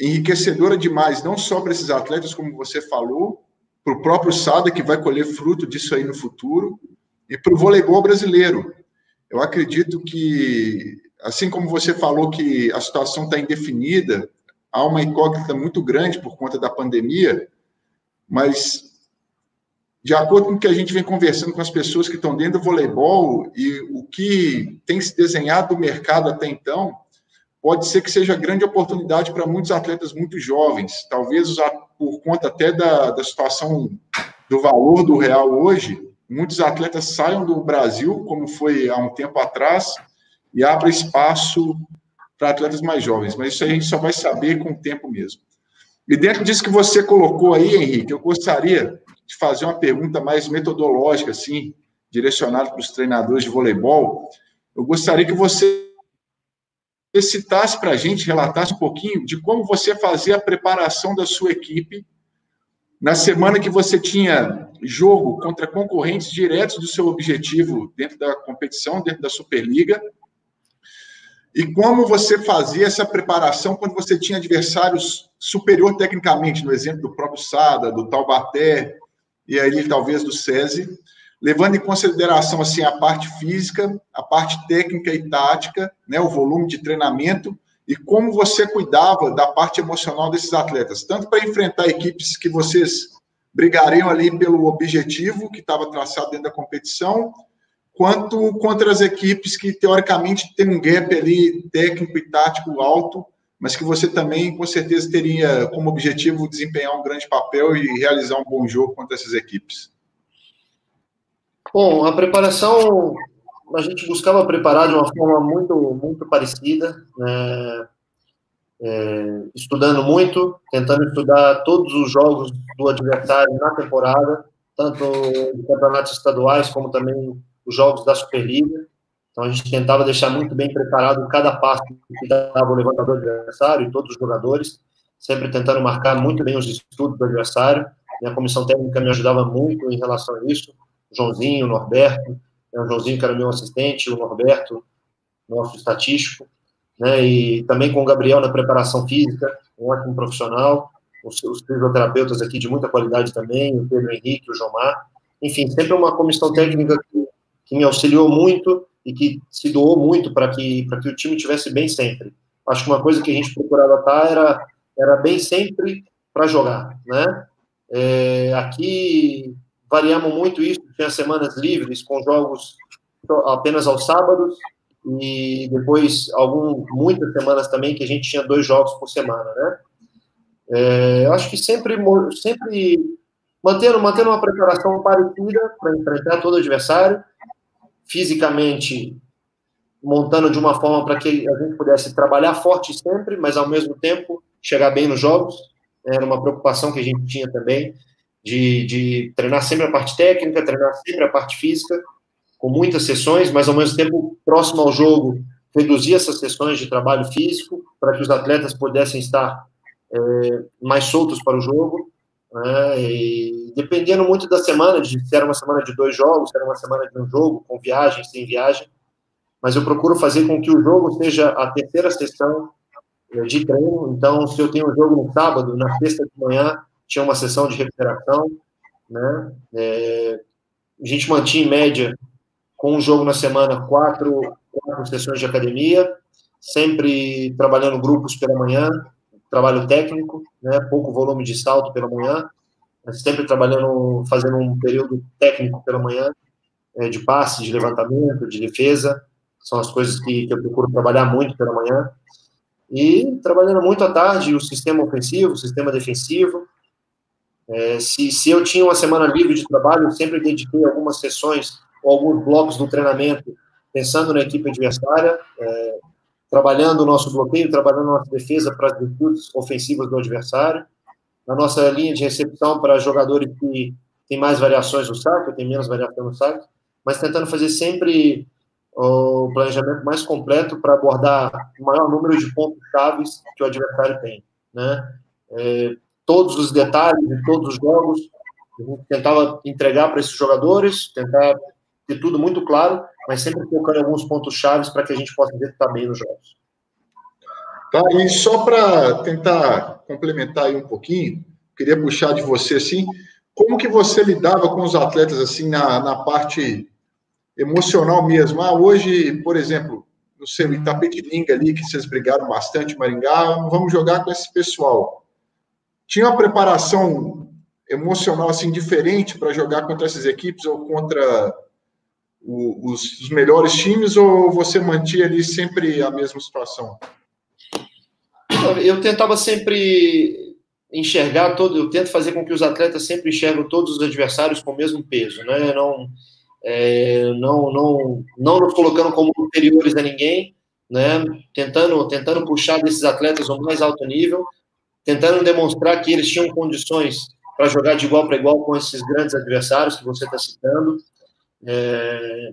enriquecedora demais, não só para esses atletas, como você falou, para o próprio Sada, que vai colher fruto disso aí no futuro, e para o voleibol brasileiro. Eu acredito que, assim como você falou que a situação está indefinida, há uma incógnita muito grande por conta da pandemia, mas de acordo com o que a gente vem conversando com as pessoas que estão dentro do voleibol e o que tem se desenhado do mercado até então, pode ser que seja grande oportunidade para muitos atletas muito jovens, talvez por conta até da, da situação do valor do real hoje, muitos atletas saiam do Brasil, como foi há um tempo atrás, e abra espaço para atletas mais jovens. Mas isso a gente só vai saber com o tempo mesmo. E dentro disso que você colocou aí, Henrique, eu gostaria de fazer uma pergunta mais metodológica, assim, direcionada para os treinadores de voleibol. Eu gostaria que você citasse para a gente, relatasse um pouquinho de como você fazia a preparação da sua equipe na semana que você tinha jogo contra concorrentes diretos do seu objetivo dentro da competição, dentro da Superliga, e como você fazia essa preparação quando você tinha adversários superior tecnicamente, no exemplo do próprio Sada, do Taubaté, e aí talvez do SESI, levando em consideração assim a parte física, a parte técnica e tática, né, o volume de treinamento e como você cuidava da parte emocional desses atletas, tanto para enfrentar equipes que vocês brigariam ali pelo objetivo que estava traçado dentro da competição, quanto contra as equipes que teoricamente tem um gap ali técnico e tático alto, mas que você também com certeza teria como objetivo desempenhar um grande papel e realizar um bom jogo contra essas equipes. Bom, a preparação a gente buscava preparar de uma forma muito muito parecida, né? é, estudando muito, tentando estudar todos os jogos do adversário na temporada, tanto campeonatos estaduais como também os jogos da Superliga. Então a gente tentava deixar muito bem preparado cada passo que dava o levantador do adversário e todos os jogadores, sempre tentando marcar muito bem os estudos do adversário. Minha comissão técnica me ajudava muito em relação a isso. O Joãozinho, o Norberto, né, o Joãozinho que era meu assistente, o Norberto, nosso estatístico, né, e também com o Gabriel na preparação física, um ótimo profissional, os, os fisioterapeutas aqui de muita qualidade também, o Pedro Henrique, o Jomar, enfim, sempre uma comissão técnica que que me auxiliou muito e que se doou muito para que, que o time tivesse bem sempre. Acho que uma coisa que a gente procurava estar era, era bem sempre para jogar, né? É, aqui variamos muito isso, tinha semanas livres com jogos apenas aos sábados e depois algum, muitas semanas também que a gente tinha dois jogos por semana, né? É, acho que sempre, sempre mantendo, mantendo uma preparação parecida para enfrentar todo adversário, fisicamente montando de uma forma para que a gente pudesse trabalhar forte sempre, mas ao mesmo tempo chegar bem nos jogos. era uma preocupação que a gente tinha também, de, de treinar sempre a parte técnica, treinar sempre a parte física, com muitas sessões, mas ao mesmo tempo, próximo ao jogo, reduzir essas sessões de trabalho físico, para que os atletas pudessem estar é, mais soltos para o jogo. Né, e dependendo muito da semana, de se era uma semana de dois jogos, se era uma semana de um jogo, com viagem, sem viagem, mas eu procuro fazer com que o jogo seja a terceira sessão é, de treino. Então, se eu tenho um jogo no sábado, na sexta de manhã tinha uma sessão de recuperação, né? É, a gente mantinha em média com um jogo na semana quatro, quatro sessões de academia, sempre trabalhando grupos pela manhã, trabalho técnico, né? Pouco volume de salto pela manhã, sempre trabalhando, fazendo um período técnico pela manhã, é, de passe, de levantamento, de defesa, são as coisas que, que eu procuro trabalhar muito pela manhã. E trabalhando muito à tarde o sistema ofensivo, o sistema defensivo. É, se, se eu tinha uma semana livre de trabalho, eu sempre dediquei algumas sessões ou alguns blocos do treinamento pensando na equipe adversária, é, trabalhando o nosso bloqueio, trabalhando a nossa defesa para as virtudes ofensivas do adversário, na nossa linha de recepção para jogadores que têm mais variações no saco, tem menos variação no saco, mas tentando fazer sempre o planejamento mais completo para abordar o maior número de pontos chaves que o adversário tem, né? É, todos os detalhes de todos os jogos, a gente tentava entregar para esses jogadores, tentar ter tudo muito claro, mas sempre em alguns pontos chaves para que a gente possa executar bem nos jogos. Tá, e só para tentar complementar aí um pouquinho, queria puxar de você assim, como que você lidava com os atletas assim na, na parte emocional mesmo. Ah, hoje, por exemplo, no seu Itapetininga ali, que vocês brigaram bastante, Maringá, vamos jogar com esse pessoal. Tinha uma preparação emocional assim diferente para jogar contra essas equipes ou contra os, os, melhores times ou você mantinha ali sempre a mesma situação? Eu tentava sempre enxergar todo, eu tento fazer com que os atletas sempre enxergam todos os adversários com o mesmo peso, né? Não é, não, não, não nos colocando como inferiores a ninguém, né? tentando, tentando puxar desses atletas ao mais alto nível, tentando demonstrar que eles tinham condições para jogar de igual para igual com esses grandes adversários que você está citando. É,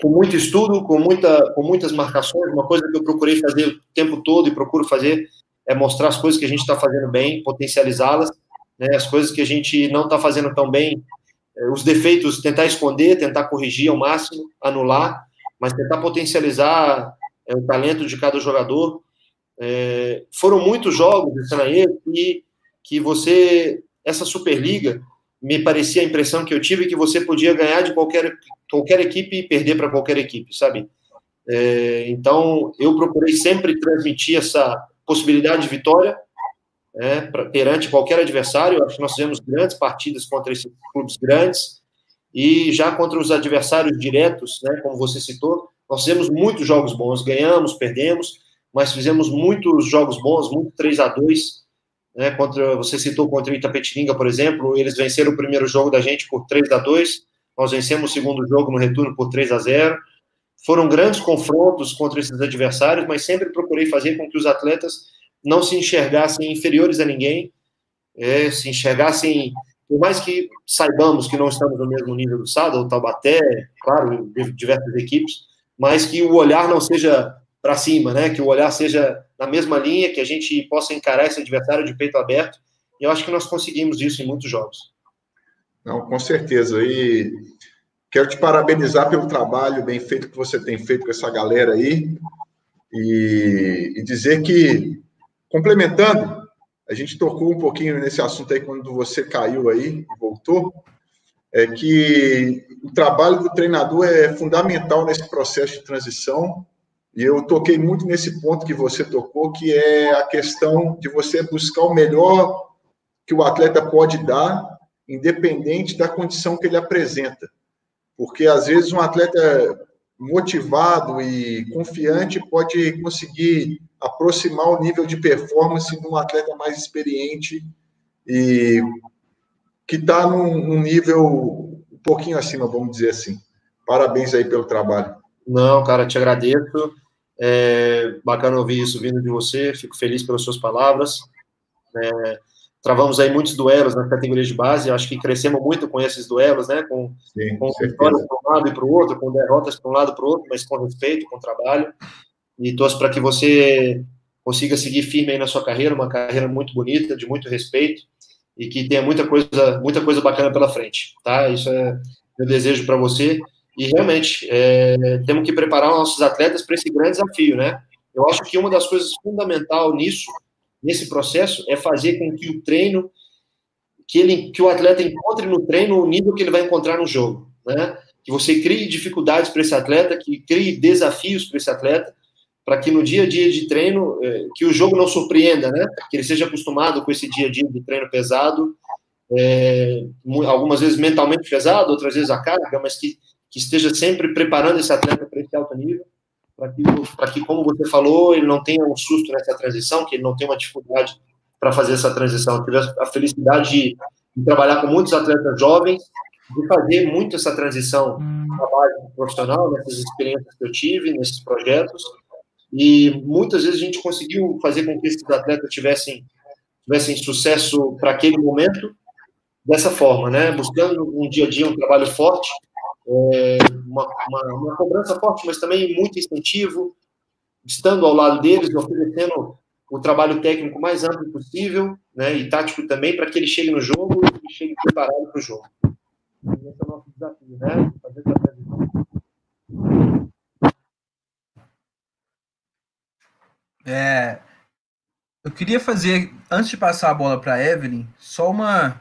com muito estudo, com, muita, com muitas marcações, uma coisa que eu procurei fazer o tempo todo e procuro fazer é mostrar as coisas que a gente está fazendo bem, potencializá-las, né, as coisas que a gente não está fazendo tão bem, é, os defeitos, tentar esconder, tentar corrigir ao máximo, anular, mas tentar potencializar é, o talento de cada jogador. É, foram muitos jogos de Sanaê que, que você, essa Superliga, me parecia a impressão que eu tive que você podia ganhar de qualquer, qualquer equipe e perder para qualquer equipe, sabe? É, então, eu procurei sempre transmitir essa possibilidade de vitória, é, pra, perante qualquer adversário. Acho que nós fizemos grandes partidas contra esses clubes grandes e já contra os adversários diretos, né, como você citou, nós fizemos muitos jogos bons, ganhamos, perdemos, mas fizemos muitos jogos bons, muito 3 a 2 né, contra, você citou contra o Itapetininga, por exemplo, eles venceram o primeiro jogo da gente por 3 a 2 nós vencemos o segundo jogo no retorno por 3 a 0 Foram grandes confrontos contra esses adversários, mas sempre procurei fazer com que os atletas não se enxergassem inferiores a ninguém, é, se enxergassem, por mais que saibamos que não estamos no mesmo nível do Sada, ou Taubaté, claro, diversas equipes, mas que o olhar não seja para cima, né? Que o olhar seja na mesma linha, que a gente possa encarar esse adversário de peito aberto. E eu acho que nós conseguimos isso em muitos jogos. Não, com certeza. E quero te parabenizar pelo trabalho bem feito que você tem feito com essa galera aí. E, e dizer que Complementando, a gente tocou um pouquinho nesse assunto aí quando você caiu aí e voltou, é que o trabalho do treinador é fundamental nesse processo de transição. E eu toquei muito nesse ponto que você tocou, que é a questão de você buscar o melhor que o atleta pode dar, independente da condição que ele apresenta. Porque às vezes um atleta motivado e confiante pode conseguir aproximar o nível de performance de um atleta mais experiente e que está num, num, nível um pouquinho acima, vamos dizer assim. Parabéns aí pelo trabalho. Não, cara, te agradeço. É bacana ouvir isso vindo de você. Fico feliz pelas suas palavras. É, travamos aí muitos duelos nas categorias de base, acho que crescemos muito com esses duelos, né, com, Sim, com vitórias para um lado e para o outro, com derrotas para um lado e para o outro, mas com respeito, com trabalho, e torço para que você consiga seguir firme aí na sua carreira, uma carreira muito bonita, de muito respeito, e que tenha muita coisa, muita coisa bacana pela frente, tá? Isso é meu desejo para você, e realmente, é, temos que preparar nossos atletas para esse grande desafio, né? Eu acho que uma das coisas fundamental nisso, nesse processo, é fazer com que o treino, que, ele, que o atleta encontre no treino o nível que ele vai encontrar no jogo, né? Que você crie dificuldades para esse atleta, que crie desafios para esse atleta, para que no dia a dia de treino, é, que o jogo não surpreenda, né? Que ele seja acostumado com esse dia a dia de treino pesado, é, algumas vezes mentalmente pesado, outras vezes a carga, mas que que esteja sempre preparando esse atleta para esse alto nível, para que, que, como você falou, ele não tenha um susto nessa transição, que ele não tenha uma dificuldade para fazer essa transição. Eu tive a felicidade de, de, trabalhar com muitos atletas jovens, de fazer muito essa transição no trabalho profissional, nessas experiências que eu tive, nesses projetos, e muitas vezes a gente conseguiu fazer com que esses atletas tivessem, tivessem sucesso para aquele momento, dessa forma, né? Buscando um dia a dia um trabalho forte, é, uma, uma, uma, cobrança forte, mas também muito incentivo, estando ao lado deles, oferecendo o trabalho técnico mais amplo possível, né, e tático também, para que ele chegue no jogo e chegue preparado para o jogo. Esse é o nosso desafio, né? Fazer essa transição. É, eu queria fazer, antes de passar a bola para a Evelyn, só uma,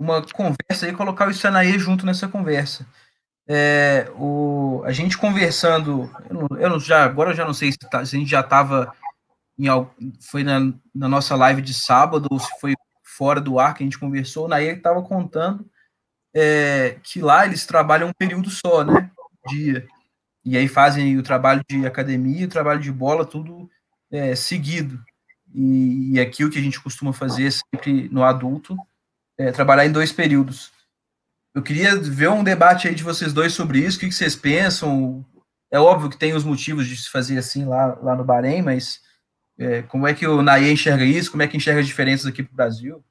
uma conversa e colocar o Sanaê junto nessa conversa. É, o, a gente conversando, eu, eu já, agora eu já não sei se, tá, se a gente já estava foi na, na, nossa live de sábado ou se foi fora do ar que a gente conversou, o Nair estava contando é, que lá eles trabalham um período só, né, dia, e aí fazem o trabalho de academia, o trabalho de bola, tudo é, seguido, e, e aqui o que a gente costuma fazer sempre no adulto é, trabalhar em dois períodos. Eu queria ver um debate aí de vocês dois sobre isso, o que, que vocês pensam. É óbvio que tem os motivos de se fazer assim lá, lá no Bahrein, mas é, como é que o Naye enxerga isso? Como é que enxerga as diferenças aqui para o Brasil?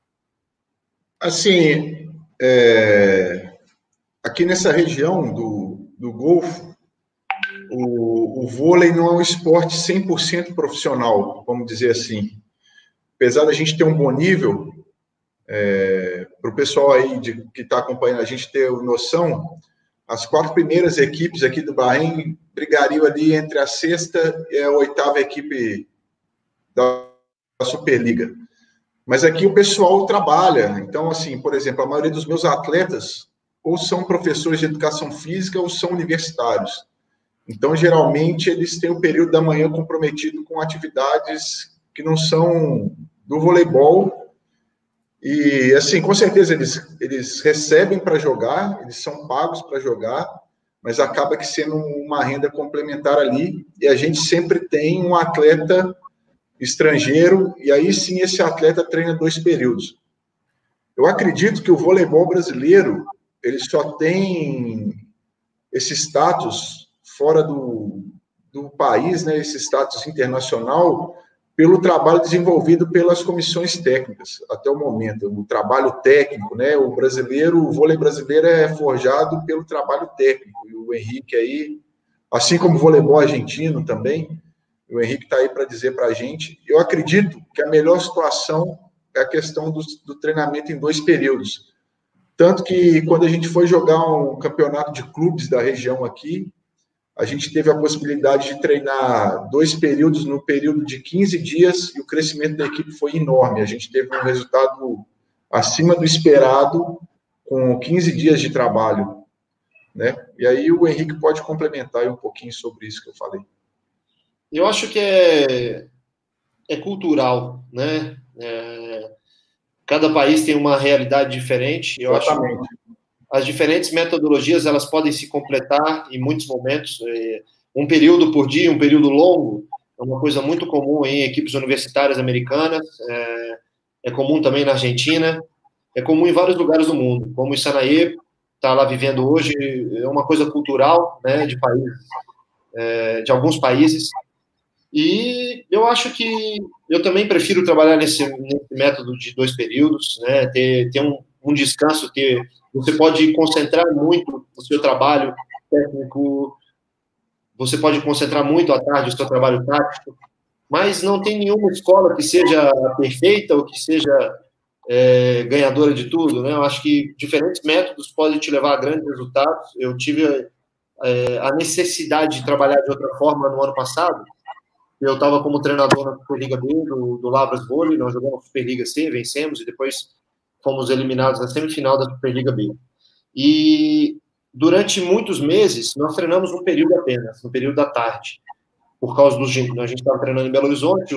Assim, é, aqui nessa região do, do Golfo, o, o vôlei não é um esporte 100% profissional, vamos dizer assim. Apesar da gente ter um bom nível, é, Para o pessoal aí de, que está acompanhando a gente ter noção, as quatro primeiras equipes aqui do Bahrein brigariam ali entre a sexta e a oitava equipe da Superliga. Mas aqui o pessoal trabalha. Então, assim, por exemplo, a maioria dos meus atletas ou são professores de educação física ou são universitários. Então, geralmente, eles têm o período da manhã comprometido com atividades que não são do voleibol e, assim, com certeza eles, eles recebem para jogar, eles são pagos para jogar, mas acaba que sendo uma renda complementar ali, e a gente sempre tem um atleta estrangeiro, e aí sim esse atleta treina dois períodos. Eu acredito que o voleibol brasileiro, ele só tem esse status fora do, do país, né, esse status internacional, pelo trabalho desenvolvido pelas comissões técnicas até o momento, o trabalho técnico, né? O brasileiro, o vôlei brasileiro é forjado pelo trabalho técnico. E o Henrique aí, assim como o voleibol argentino também, o Henrique está aí para dizer para a gente. Eu acredito que a melhor situação é a questão do, do treinamento em dois períodos. Tanto que quando a gente foi jogar um campeonato de clubes da região aqui, a gente teve a possibilidade de treinar dois períodos no período de 15 dias e o crescimento da equipe foi enorme. A gente teve um resultado acima do esperado com 15 dias de trabalho, né? E aí o Henrique pode complementar um pouquinho sobre isso que eu falei. Eu acho que é, é cultural, né? É, cada país tem uma realidade diferente. Eu Exatamente. acho as diferentes metodologias elas podem se completar em muitos momentos. É, um período por dia, um período longo, é uma coisa muito comum em equipes universitárias americanas, é, é comum também na Argentina, é comum em vários lugares do mundo. Como o Sanaê está lá vivendo hoje, é uma coisa cultural né, de países, é, de alguns países. E eu acho que eu também prefiro trabalhar nesse, nesse método de dois períodos, né? Ter, ter um, um descanso, ter você pode concentrar muito o seu trabalho técnico, você pode concentrar muito à tarde o seu trabalho tático, mas não tem nenhuma escola que seja perfeita ou que seja é, ganhadora de tudo, né? Eu acho que diferentes métodos podem te levar a grandes resultados. Eu tive é, a necessidade de trabalhar de outra forma no ano passado. Eu estava como treinador na Superliga B do, do Lavras Vôlei, nós jogamos Superliga C, vencemos e depois fomos eliminados na semifinal da Superliga B. E durante muitos meses nós treinamos um período apenas, no período da tarde, por causa do a gente estava treinando em Belo Horizonte,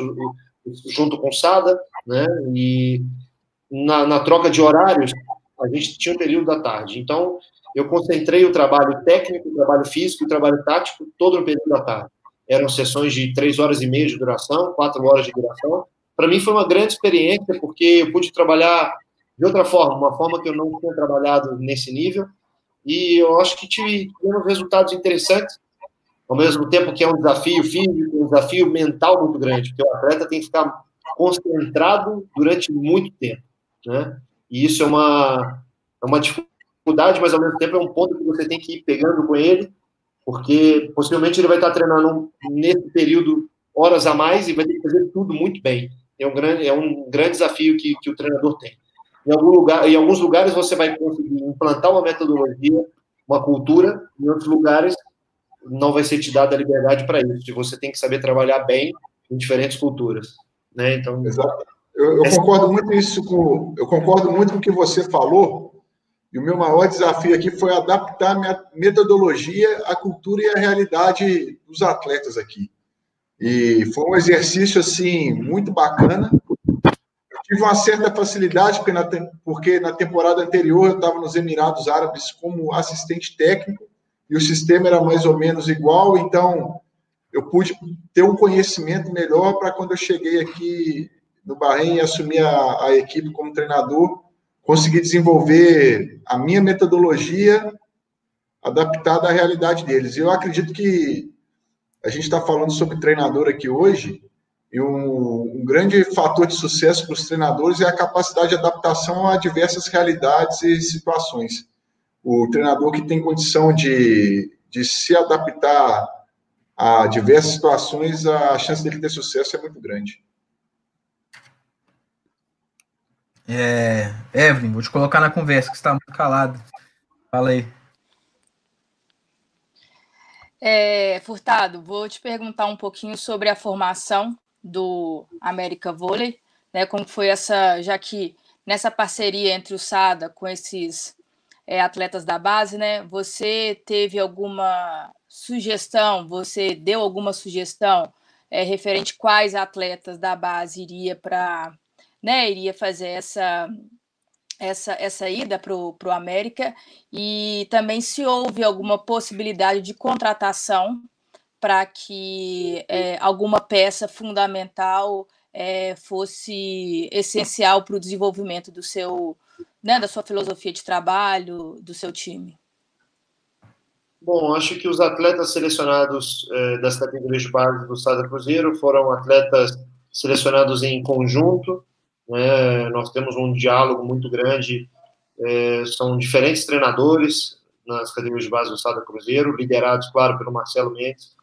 junto com Sada, né? E na, na troca de horários a gente tinha um período da tarde. Então eu concentrei o trabalho técnico, o trabalho físico, o trabalho tático todo no período da tarde. Eram sessões de três horas e meia de duração, quatro horas de duração. Para mim foi uma grande experiência porque eu pude trabalhar de outra forma, uma forma que eu não tinha trabalhado nesse nível. E eu acho que tivemos resultados interessantes, ao mesmo tempo que é um desafio físico, um desafio mental muito grande, porque o atleta tem que ficar concentrado durante muito tempo, né? E isso é uma, é uma dificuldade, mas ao mesmo tempo é um ponto que você tem que ir pegando com ele, porque possivelmente ele vai estar treinando nesse período horas a mais e vai ter que fazer tudo muito bem. É um grande, é um grande desafio que, que o treinador tem. Em, algum lugar, em alguns lugares você vai conseguir implantar uma metodologia, uma cultura, em outros lugares não vai ser te dada a liberdade para isso. Você tem que saber trabalhar bem em diferentes culturas. Né? Então, Exato. Eu, eu concordo muito isso com, eu concordo muito com o que você falou. E o meu maior desafio aqui foi adaptar minha metodologia à cultura e à realidade dos atletas aqui. E foi um exercício assim muito bacana tive uma certa facilidade, porque na, porque na temporada anterior eu estava nos Emirados Árabes como assistente técnico, e o sistema era mais ou menos igual, então eu pude ter um conhecimento melhor para quando eu cheguei aqui no Bahrein e assumi a, a equipe como treinador, conseguir desenvolver a minha metodologia adaptada à realidade deles. Eu acredito que a gente está falando sobre treinador aqui hoje, e um, um grande fator de sucesso para os treinadores é a capacidade de adaptação a diversas realidades e situações. O treinador que tem condição de, de se adaptar a diversas situações, a chance dele ter sucesso é muito grande. É, Evelyn, vou te colocar na conversa, que você está muito calado. Fala aí. É, Furtado, vou te perguntar um pouquinho sobre a formação do América Vôlei, né? Como foi essa, já que nessa parceria entre o SADA com esses é, atletas da base, né? Você teve alguma sugestão? Você deu alguma sugestão é, referente quais atletas da base iria para, né? Iria fazer essa essa, essa ida para o América e também se houve alguma possibilidade de contratação para que é, alguma peça fundamental é, fosse essencial para o desenvolvimento do seu, né, da sua filosofia de trabalho, do seu time? Bom, acho que os atletas selecionados é, das categorias de base do Sada Cruzeiro foram atletas selecionados em conjunto. Né? Nós temos um diálogo muito grande. É, são diferentes treinadores nas categorias de base do Sada Cruzeiro, liderados, claro, pelo Marcelo Mendes,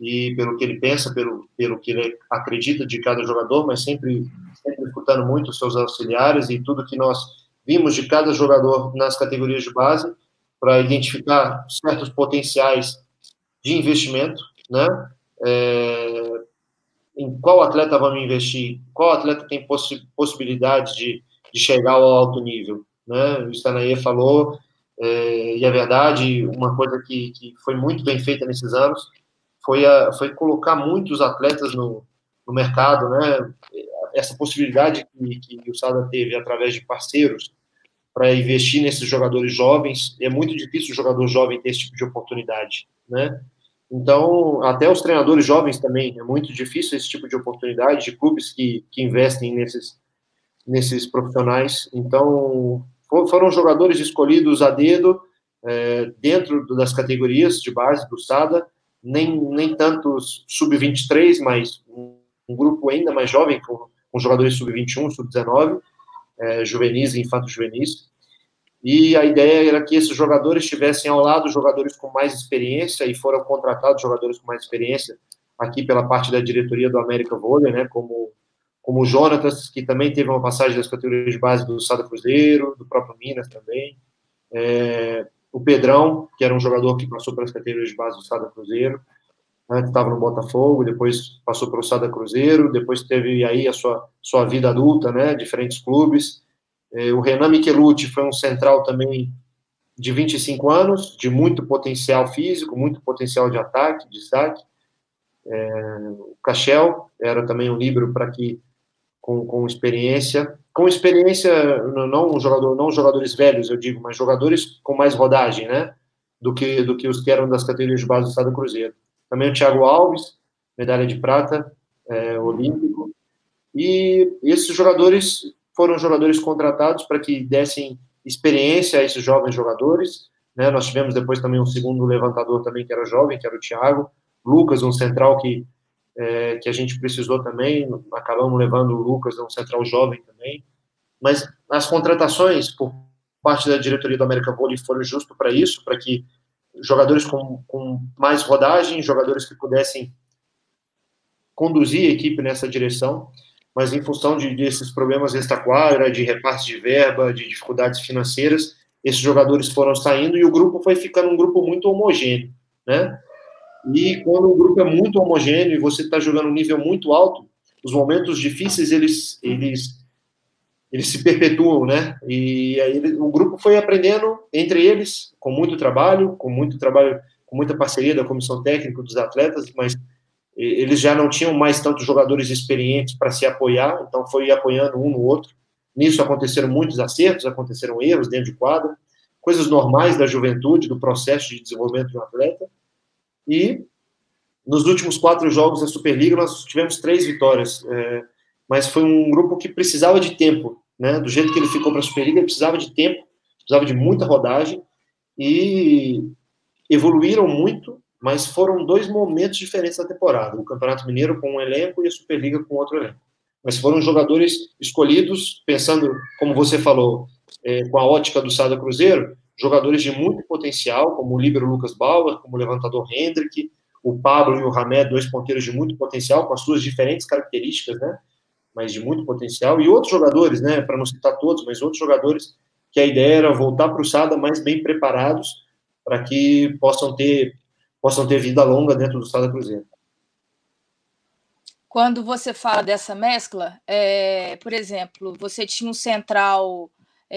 e pelo que ele pensa, pelo, pelo que ele acredita de cada jogador, mas sempre, sempre escutando muito os seus auxiliares e tudo que nós vimos de cada jogador nas categorias de base para identificar certos potenciais de investimento, né? É, em qual atleta vamos investir, qual atleta tem possi possibilidade de, de chegar ao alto nível, né? O Stanaê falou, é, e é verdade, uma coisa que, que foi muito bem feita nesses anos, foi, a, foi colocar muitos atletas no, no mercado, né? Essa possibilidade que, que o Sada teve através de parceiros para investir nesses jogadores jovens, é muito difícil o jogador jovem ter esse tipo de oportunidade, né? Então, até os treinadores jovens também, é muito difícil esse tipo de oportunidade de clubes que, que investem nesses, nesses profissionais. Então, foram jogadores escolhidos a dedo é, dentro das categorias de base do SADA nem, nem tantos sub-23, mas um, um, grupo ainda mais jovem, com, com jogadores sub-21, sub-19, é, juvenis e infanto-juvenis. E a ideia era que esses jogadores estivessem ao lado jogadores com mais experiência e foram contratados jogadores com mais experiência aqui pela parte da diretoria do América Vôlei, né, como como o Jonatas, que também teve uma passagem das categorias de base do Sada Cruzeiro, do próprio Minas também. É, o Pedrão, que era um jogador que passou pelas categorias de base do Sada Cruzeiro, antes estava no Botafogo, depois passou para o Sada Cruzeiro, depois teve aí a sua, sua vida adulta, né, diferentes clubes. É, o Renan Michelucci foi um central também de 25 anos, de muito potencial físico, muito potencial de ataque, de saque. É, o Cachel era também um livro para que com, com experiência, com experiência, não jogador, não jogadores velhos, eu digo, mas jogadores com mais rodagem, né, do que do que os que eram das categorias de base do Estado Cruzeiro. Também o Thiago Alves, medalha de prata, é, olímpico, e esses jogadores foram jogadores contratados para que dessem experiência a esses jovens jogadores. Né? Nós tivemos depois também um segundo levantador também que era jovem, que era o Thiago, Lucas, um central que é, que a gente precisou também, acabamos levando o Lucas, um central jovem também, mas as contratações por parte da diretoria do América Vôlei foram justo para isso, para que jogadores com, com mais rodagem, jogadores que pudessem conduzir a equipe nessa direção, mas em função de, desses problemas extra-quadra, de repasse de verba, de dificuldades financeiras, esses jogadores foram saindo e o grupo foi ficando um grupo muito homogêneo, né? E quando o grupo é muito homogêneo e você está jogando um nível muito alto, os momentos difíceis eles eles eles se perpetuam, né? E aí o grupo foi aprendendo entre eles com muito trabalho, com muito trabalho, com muita parceria da comissão técnica dos atletas, mas eles já não tinham mais tantos jogadores experientes para se apoiar, então foi apoiando um no outro. Nisso aconteceram muitos acertos, aconteceram erros dentro de quadra, coisas normais da juventude, do processo de desenvolvimento de um atleta. E nos últimos quatro jogos da Superliga nós tivemos três vitórias, é, mas foi um grupo que precisava de tempo, né? Do jeito que ele ficou para a Superliga, ele precisava de tempo, precisava de muita rodagem e evoluíram muito, mas foram dois momentos diferentes da temporada: o Campeonato Mineiro com um elenco e a Superliga com outro elenco. Mas foram jogadores escolhidos pensando, como você falou, é, com a ótica do Sada Cruzeiro, jogadores de muito potencial, como o líbero Lucas Bauer, como o levantador Hendrick, o Pablo e o Ramé, dois ponteiros de muito potencial, com as suas diferentes características, né? Mas de muito potencial. E outros jogadores, né? Para não citar todos, mas outros jogadores que a ideia era voltar para o Sada mais bem preparados para que possam ter possam ter vida longa dentro do Sada Cruzeiro. Quando você fala dessa mescla, é, por exemplo, você tinha um central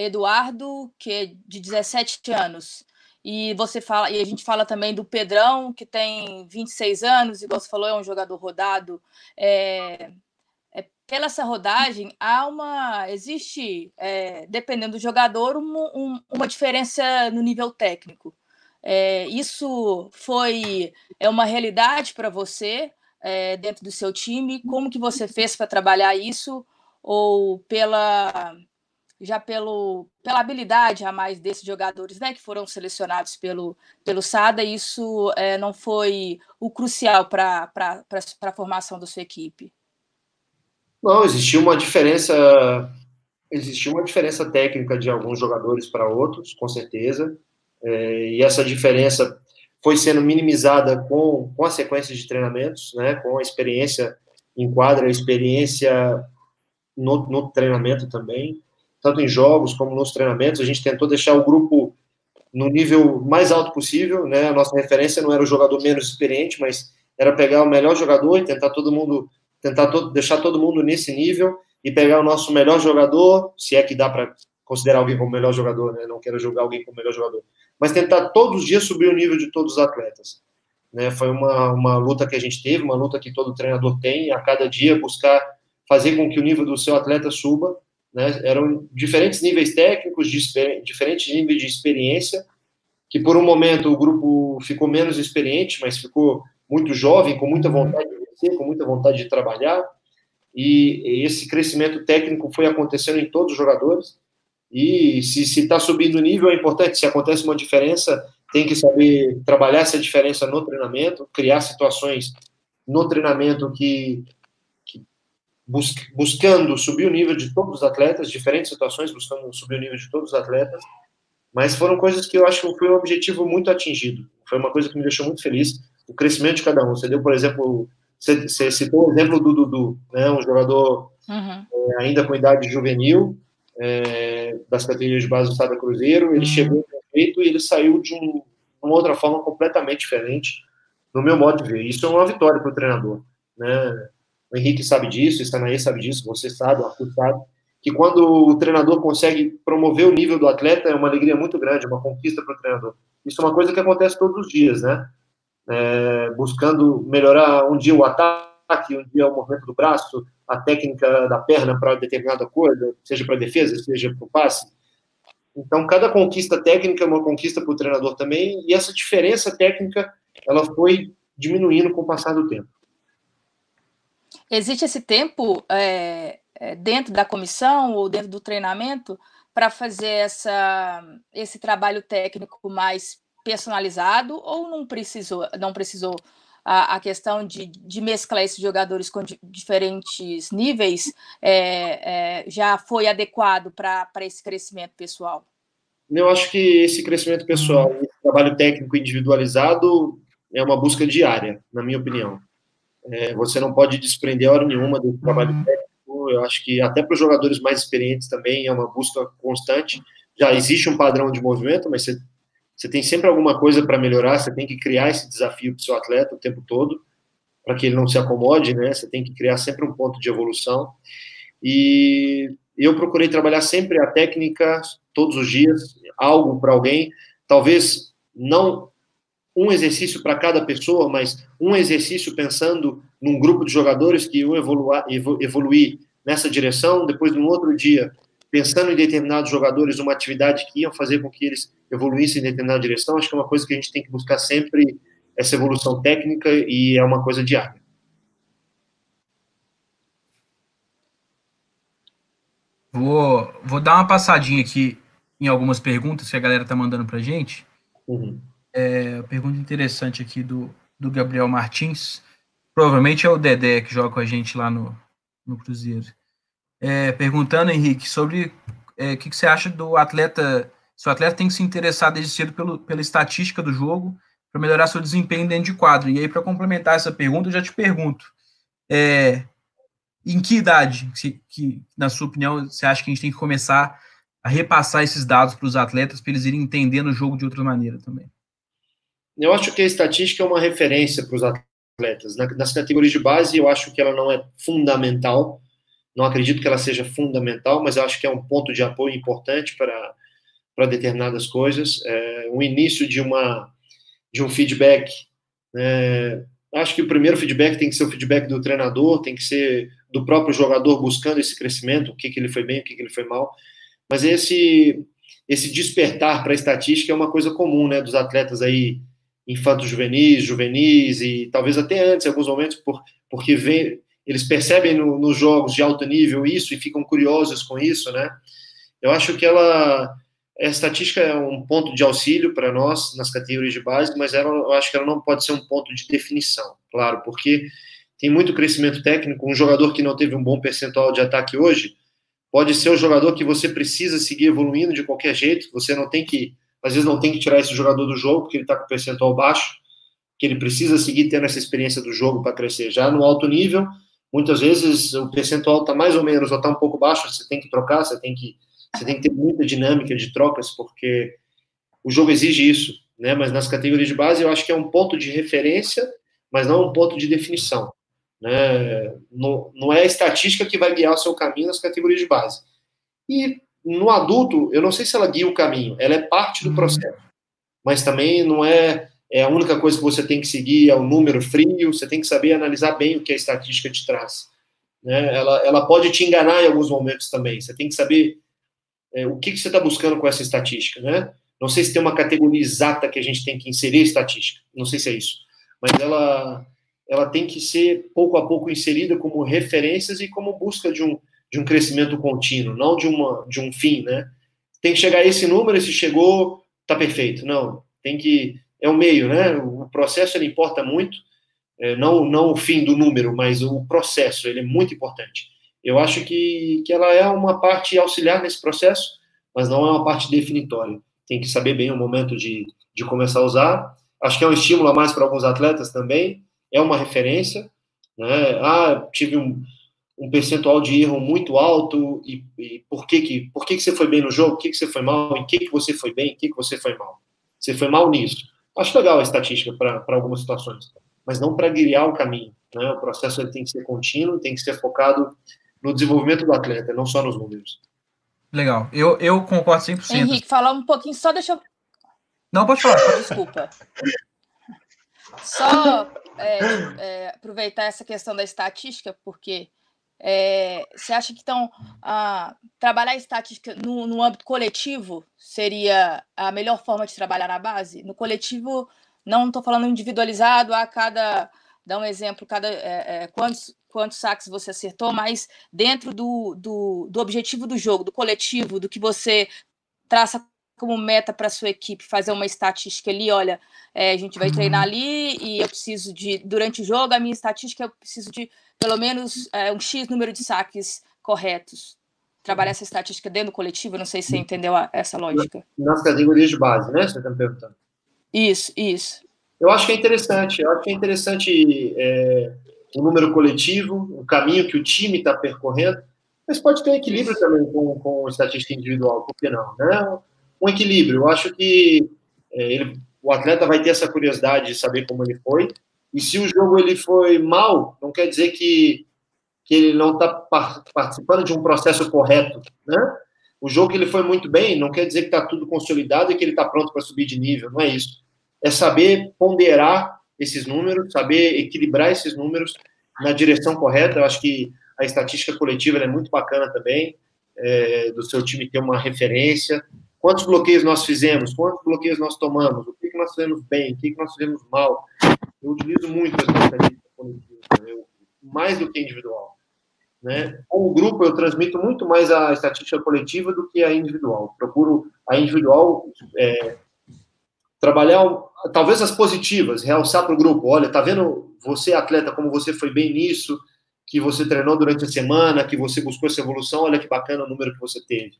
Eduardo, que é de 17 anos. E você fala, e a gente fala também do Pedrão, que tem 26 anos, igual você falou, é um jogador rodado. É, é, pela essa rodagem, há uma. Existe, é, dependendo do jogador, uma, um, uma diferença no nível técnico. É, isso foi é uma realidade para você é, dentro do seu time? Como que você fez para trabalhar isso? Ou pela já pelo, pela habilidade a mais desses jogadores né, que foram selecionados pelo, pelo SADA, isso é, não foi o crucial para a formação da sua equipe? Não, existiu uma diferença existiu uma diferença técnica de alguns jogadores para outros, com certeza, é, e essa diferença foi sendo minimizada com, com a sequência de treinamentos, né, com a experiência em quadra, a experiência no, no treinamento também, tanto em jogos como nos treinamentos. A gente tentou deixar o grupo no nível mais alto possível, né? A nossa referência não era o jogador menos experiente, mas era pegar o melhor jogador e tentar todo mundo, tentar todo, deixar todo mundo nesse nível e pegar o nosso melhor jogador, se é que dá para considerar alguém como melhor jogador, né? Não quero julgar alguém como melhor jogador, mas tentar todos os dias subir o nível de todos os atletas. Né? Foi uma, uma luta que a gente teve, uma luta que todo treinador tem, a cada dia buscar fazer com que o nível do seu atleta suba né? Eram diferentes níveis técnicos, diferentes níveis de experiência, que por um momento o grupo ficou menos experiente, mas ficou muito jovem, com muita vontade de vencer, com muita vontade de trabalhar, e esse crescimento técnico foi acontecendo em todos os jogadores, e se está subindo o nível é importante, se acontece uma diferença, tem que saber trabalhar essa diferença no treinamento, criar situações no treinamento que bus, buscando subir o nível de todos os atletas, diferentes situações buscando subir o nível de todos os atletas, mas foram coisas que eu acho que foi um objetivo muito atingido. Foi uma coisa que me deixou muito feliz, o crescimento de cada um. Você deu, por exemplo, você, você citou o exemplo do Dudu, né, um jogador uhum. é, ainda com idade juvenil, é, das categorias de base do Estado Cruzeiro, ele uhum. chegou perfeito e ele saiu de um, uma outra forma completamente diferente, no meu modo de ver. Isso é uma vitória para o treinador. Né? O Henrique sabe disso, o Stanaí sabe disso, você sabe, o Arthur sabe, que quando o treinador consegue promover o nível do atleta, é uma alegria muito grande, uma conquista para o treinador. Isso é uma coisa que acontece todos os dias, né? É, buscando melhorar um dia o ataque, um dia o movimento do braço, a técnica da perna para determinada coisa, seja para defesa, seja para o passe. Então, cada conquista técnica é uma conquista para o treinador também, e essa diferença técnica ela foi diminuindo com o passar do tempo. Existe esse tempo é, dentro da comissão ou dentro do treinamento para fazer essa, esse trabalho técnico mais personalizado ou não precisou, não precisou a, a questão de, de, mesclar esses jogadores com diferentes níveis é, é, já foi adequado para esse crescimento pessoal? Eu acho que esse crescimento pessoal, esse trabalho técnico individualizado, é uma busca diária, na minha opinião. É, você não pode desprender hora nenhuma do trabalho técnico. Eu acho que até para os jogadores mais experientes também é uma busca constante. Já existe um padrão de movimento, mas você você tem sempre alguma coisa para melhorar, você tem que criar esse desafio para o seu atleta o tempo todo, para que ele não se acomode, né? Você tem que criar sempre um ponto de evolução. E eu procurei trabalhar sempre a técnica, todos os dias, algo para alguém, talvez não um exercício para cada pessoa, mas um exercício pensando num grupo de jogadores que iam evoluir, evoluir nessa direção, depois, num outro dia, pensando em determinados jogadores, uma atividade que iam fazer com que eles evoluíssem em determinada direção, acho que é uma coisa que a gente tem que buscar sempre essa evolução técnica e é uma coisa diária. Vou, vou dar uma passadinha aqui em algumas perguntas que a galera tá mandando pra gente. Uhum. É, pergunta interessante aqui do, do Gabriel Martins. Provavelmente é o Dedé que joga com a gente lá no, no Cruzeiro. É, perguntando, Henrique, sobre é, o que, que você acha do atleta se o atleta tem que se interessar desde cedo pelo, pela estatística do jogo para melhorar seu desempenho dentro de quadro. E aí, para complementar essa pergunta, eu já te pergunto: é, em que idade, que, que, na sua opinião, você acha que a gente tem que começar a repassar esses dados para os atletas para eles irem entendendo o jogo de outra maneira também? Eu acho que a estatística é uma referência para os atletas. Nas categorias de base, eu acho que ela não é fundamental. Não acredito que ela seja fundamental, mas acho que é um ponto de apoio importante para para determinadas coisas, é, o início de uma de um feedback. É, acho que o primeiro feedback tem que ser o feedback do treinador, tem que ser do próprio jogador buscando esse crescimento, o que, que ele foi bem, o que, que ele foi mal. Mas esse esse despertar para a estatística é uma coisa comum, né, dos atletas aí infantos juvenis, juvenis e talvez até antes, em alguns momentos, por, porque eles percebem no, nos jogos de alto nível isso e ficam curiosos com isso, né? Eu acho que ela a estatística é um ponto de auxílio para nós nas categorias de base, mas ela, eu acho que ela não pode ser um ponto de definição, claro, porque tem muito crescimento técnico. Um jogador que não teve um bom percentual de ataque hoje pode ser o jogador que você precisa seguir evoluindo de qualquer jeito. Você não tem que, às vezes, não tem que tirar esse jogador do jogo porque ele está com percentual baixo, que ele precisa seguir tendo essa experiência do jogo para crescer. Já no alto nível, muitas vezes o percentual está mais ou menos ou está um pouco baixo, você tem que trocar, você tem que você tem que ter muita dinâmica de trocas, porque o jogo exige isso, né? Mas nas categorias de base eu acho que é um ponto de referência, mas não um ponto de definição, né? Não, não é a estatística que vai guiar o seu caminho nas categorias de base. E no adulto, eu não sei se ela guia o caminho, ela é parte do processo, mas também não é, é a única coisa que você tem que seguir, é o número frio, você tem que saber analisar bem o que a estatística te traz. Né? Ela, ela pode te enganar em alguns momentos também, você tem que saber é, o que, que você está buscando com essa estatística, né? Não sei se tem uma categoria exata que a gente tem que inserir estatística, não sei se é isso, mas ela, ela tem que ser pouco a pouco inserida como referências e como busca de um, de um crescimento contínuo, não de, uma, de um fim, né? Tem que chegar a esse número, se chegou, tá perfeito. Não, tem que é o meio, né? O processo ele importa muito, é, não não o fim do número, mas o processo ele é muito importante. Eu acho que, que ela é uma parte auxiliar nesse processo, mas não é uma parte definitória. Tem que saber bem o momento de, de começar a usar. Acho que é um estímulo a mais para alguns atletas também, é uma referência. Né? Ah, tive um, um percentual de erro muito alto e, e, por que que por que que você foi bem no jogo, o que que você foi mal, em que que você foi bem, em que que você foi mal. Você foi mal nisso. Acho legal a estatística para algumas situações, mas não para guiar o caminho. Né? O processo ele tem que ser contínuo, tem que ser focado no desenvolvimento do atleta, não só nos números. Legal, eu, eu concordo 100%. Henrique, falar um pouquinho, só deixa eu... Não, pode falar. Desculpa. Só é, é, aproveitar essa questão da estatística, porque é, você acha que então a, trabalhar estatística no, no âmbito coletivo seria a melhor forma de trabalhar na base? No coletivo, não estou falando individualizado, a cada. Dá um exemplo, cada é, é, quantos, quantos saques você acertou, mas dentro do, do, do objetivo do jogo, do coletivo, do que você traça como meta para sua equipe fazer uma estatística ali, olha, é, a gente vai treinar uhum. ali e eu preciso de, durante o jogo, a minha estatística eu preciso de pelo menos é, um X número de saques corretos. Trabalhar essa estatística dentro do coletivo, não sei se você entendeu a, essa lógica. Nas categorias de base, né? Você está me perguntando. Isso, isso. Eu acho que é interessante, eu acho que é interessante é, o número coletivo, o caminho que o time está percorrendo, mas pode ter equilíbrio também com, com estatística individual, por que não? Né? Um equilíbrio, eu acho que é, ele, o atleta vai ter essa curiosidade de saber como ele foi, e se o jogo ele foi mal, não quer dizer que, que ele não está participando de um processo correto, né? O jogo que ele foi muito bem, não quer dizer que está tudo consolidado e que ele está pronto para subir de nível, não é isso. É saber ponderar esses números, saber equilibrar esses números na direção correta. Eu acho que a estatística coletiva é muito bacana também, é, do seu time ter uma referência. Quantos bloqueios nós fizemos? Quantos bloqueios nós tomamos? O que, que nós fizemos bem? O que, que nós fizemos mal? Eu utilizo muito essa estatística coletiva, né? mais do que individual. Né? Com o grupo, eu transmito muito mais a estatística coletiva do que a individual. Procuro a individual é, trabalhar, talvez as positivas, realçar para o grupo. Olha, tá vendo você, atleta, como você foi bem nisso, que você treinou durante a semana, que você buscou essa evolução, olha que bacana o número que você teve.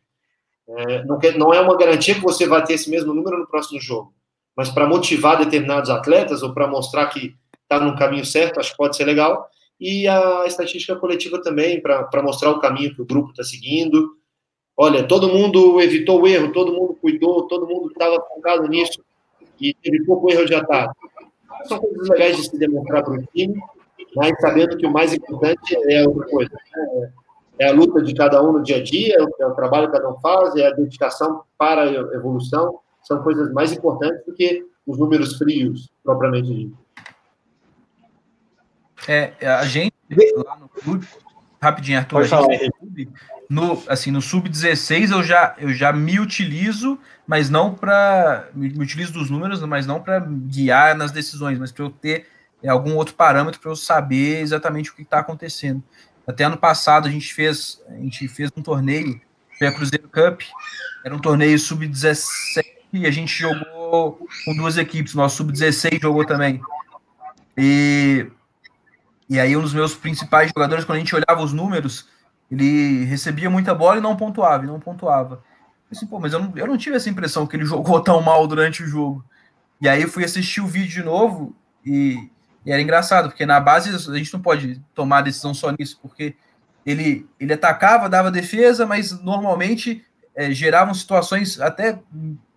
É, não, é uma garantia que você vai ter esse mesmo número no próximo jogo mas para motivar determinados atletas ou para mostrar que está no caminho certo, acho que pode ser legal. E a estatística coletiva também, para mostrar o caminho que o grupo está seguindo. Olha, todo mundo evitou o erro, todo mundo cuidou, todo mundo estava focado nisso e teve pouco erro de ataque. São coisas legais de se demonstrar para o time, mas sabendo que o mais importante é outra coisa. Né? É a luta de cada um no dia a dia, é o trabalho que cada um faz, é a dedicação para a evolução são coisas mais importantes do que os números frios, propriamente dito. É, a gente lá no clube, rapidinho, Arthur, Pode falar, no, assim, no sub-16 eu já, eu já me utilizo, mas não para. Me, me, utilizo dos números, mas não para guiar nas decisões, mas para eu ter é, algum outro parâmetro para eu saber exatamente o que está acontecendo. Até ano passado a gente fez, a gente fez um torneio, foi a Cruzeiro Cup, era um torneio sub-17 e a gente jogou com duas equipes. Nosso sub-16 jogou também. E, e aí, um dos meus principais jogadores, quando a gente olhava os números, ele recebia muita bola e não pontuava, e não pontuava. Assim, mas eu não, eu não tive essa impressão que ele jogou tão mal durante o jogo. E aí eu fui assistir o vídeo de novo e, e era engraçado, porque na base a gente não pode tomar decisão só nisso, porque ele, ele atacava, dava defesa, mas normalmente é, geravam situações até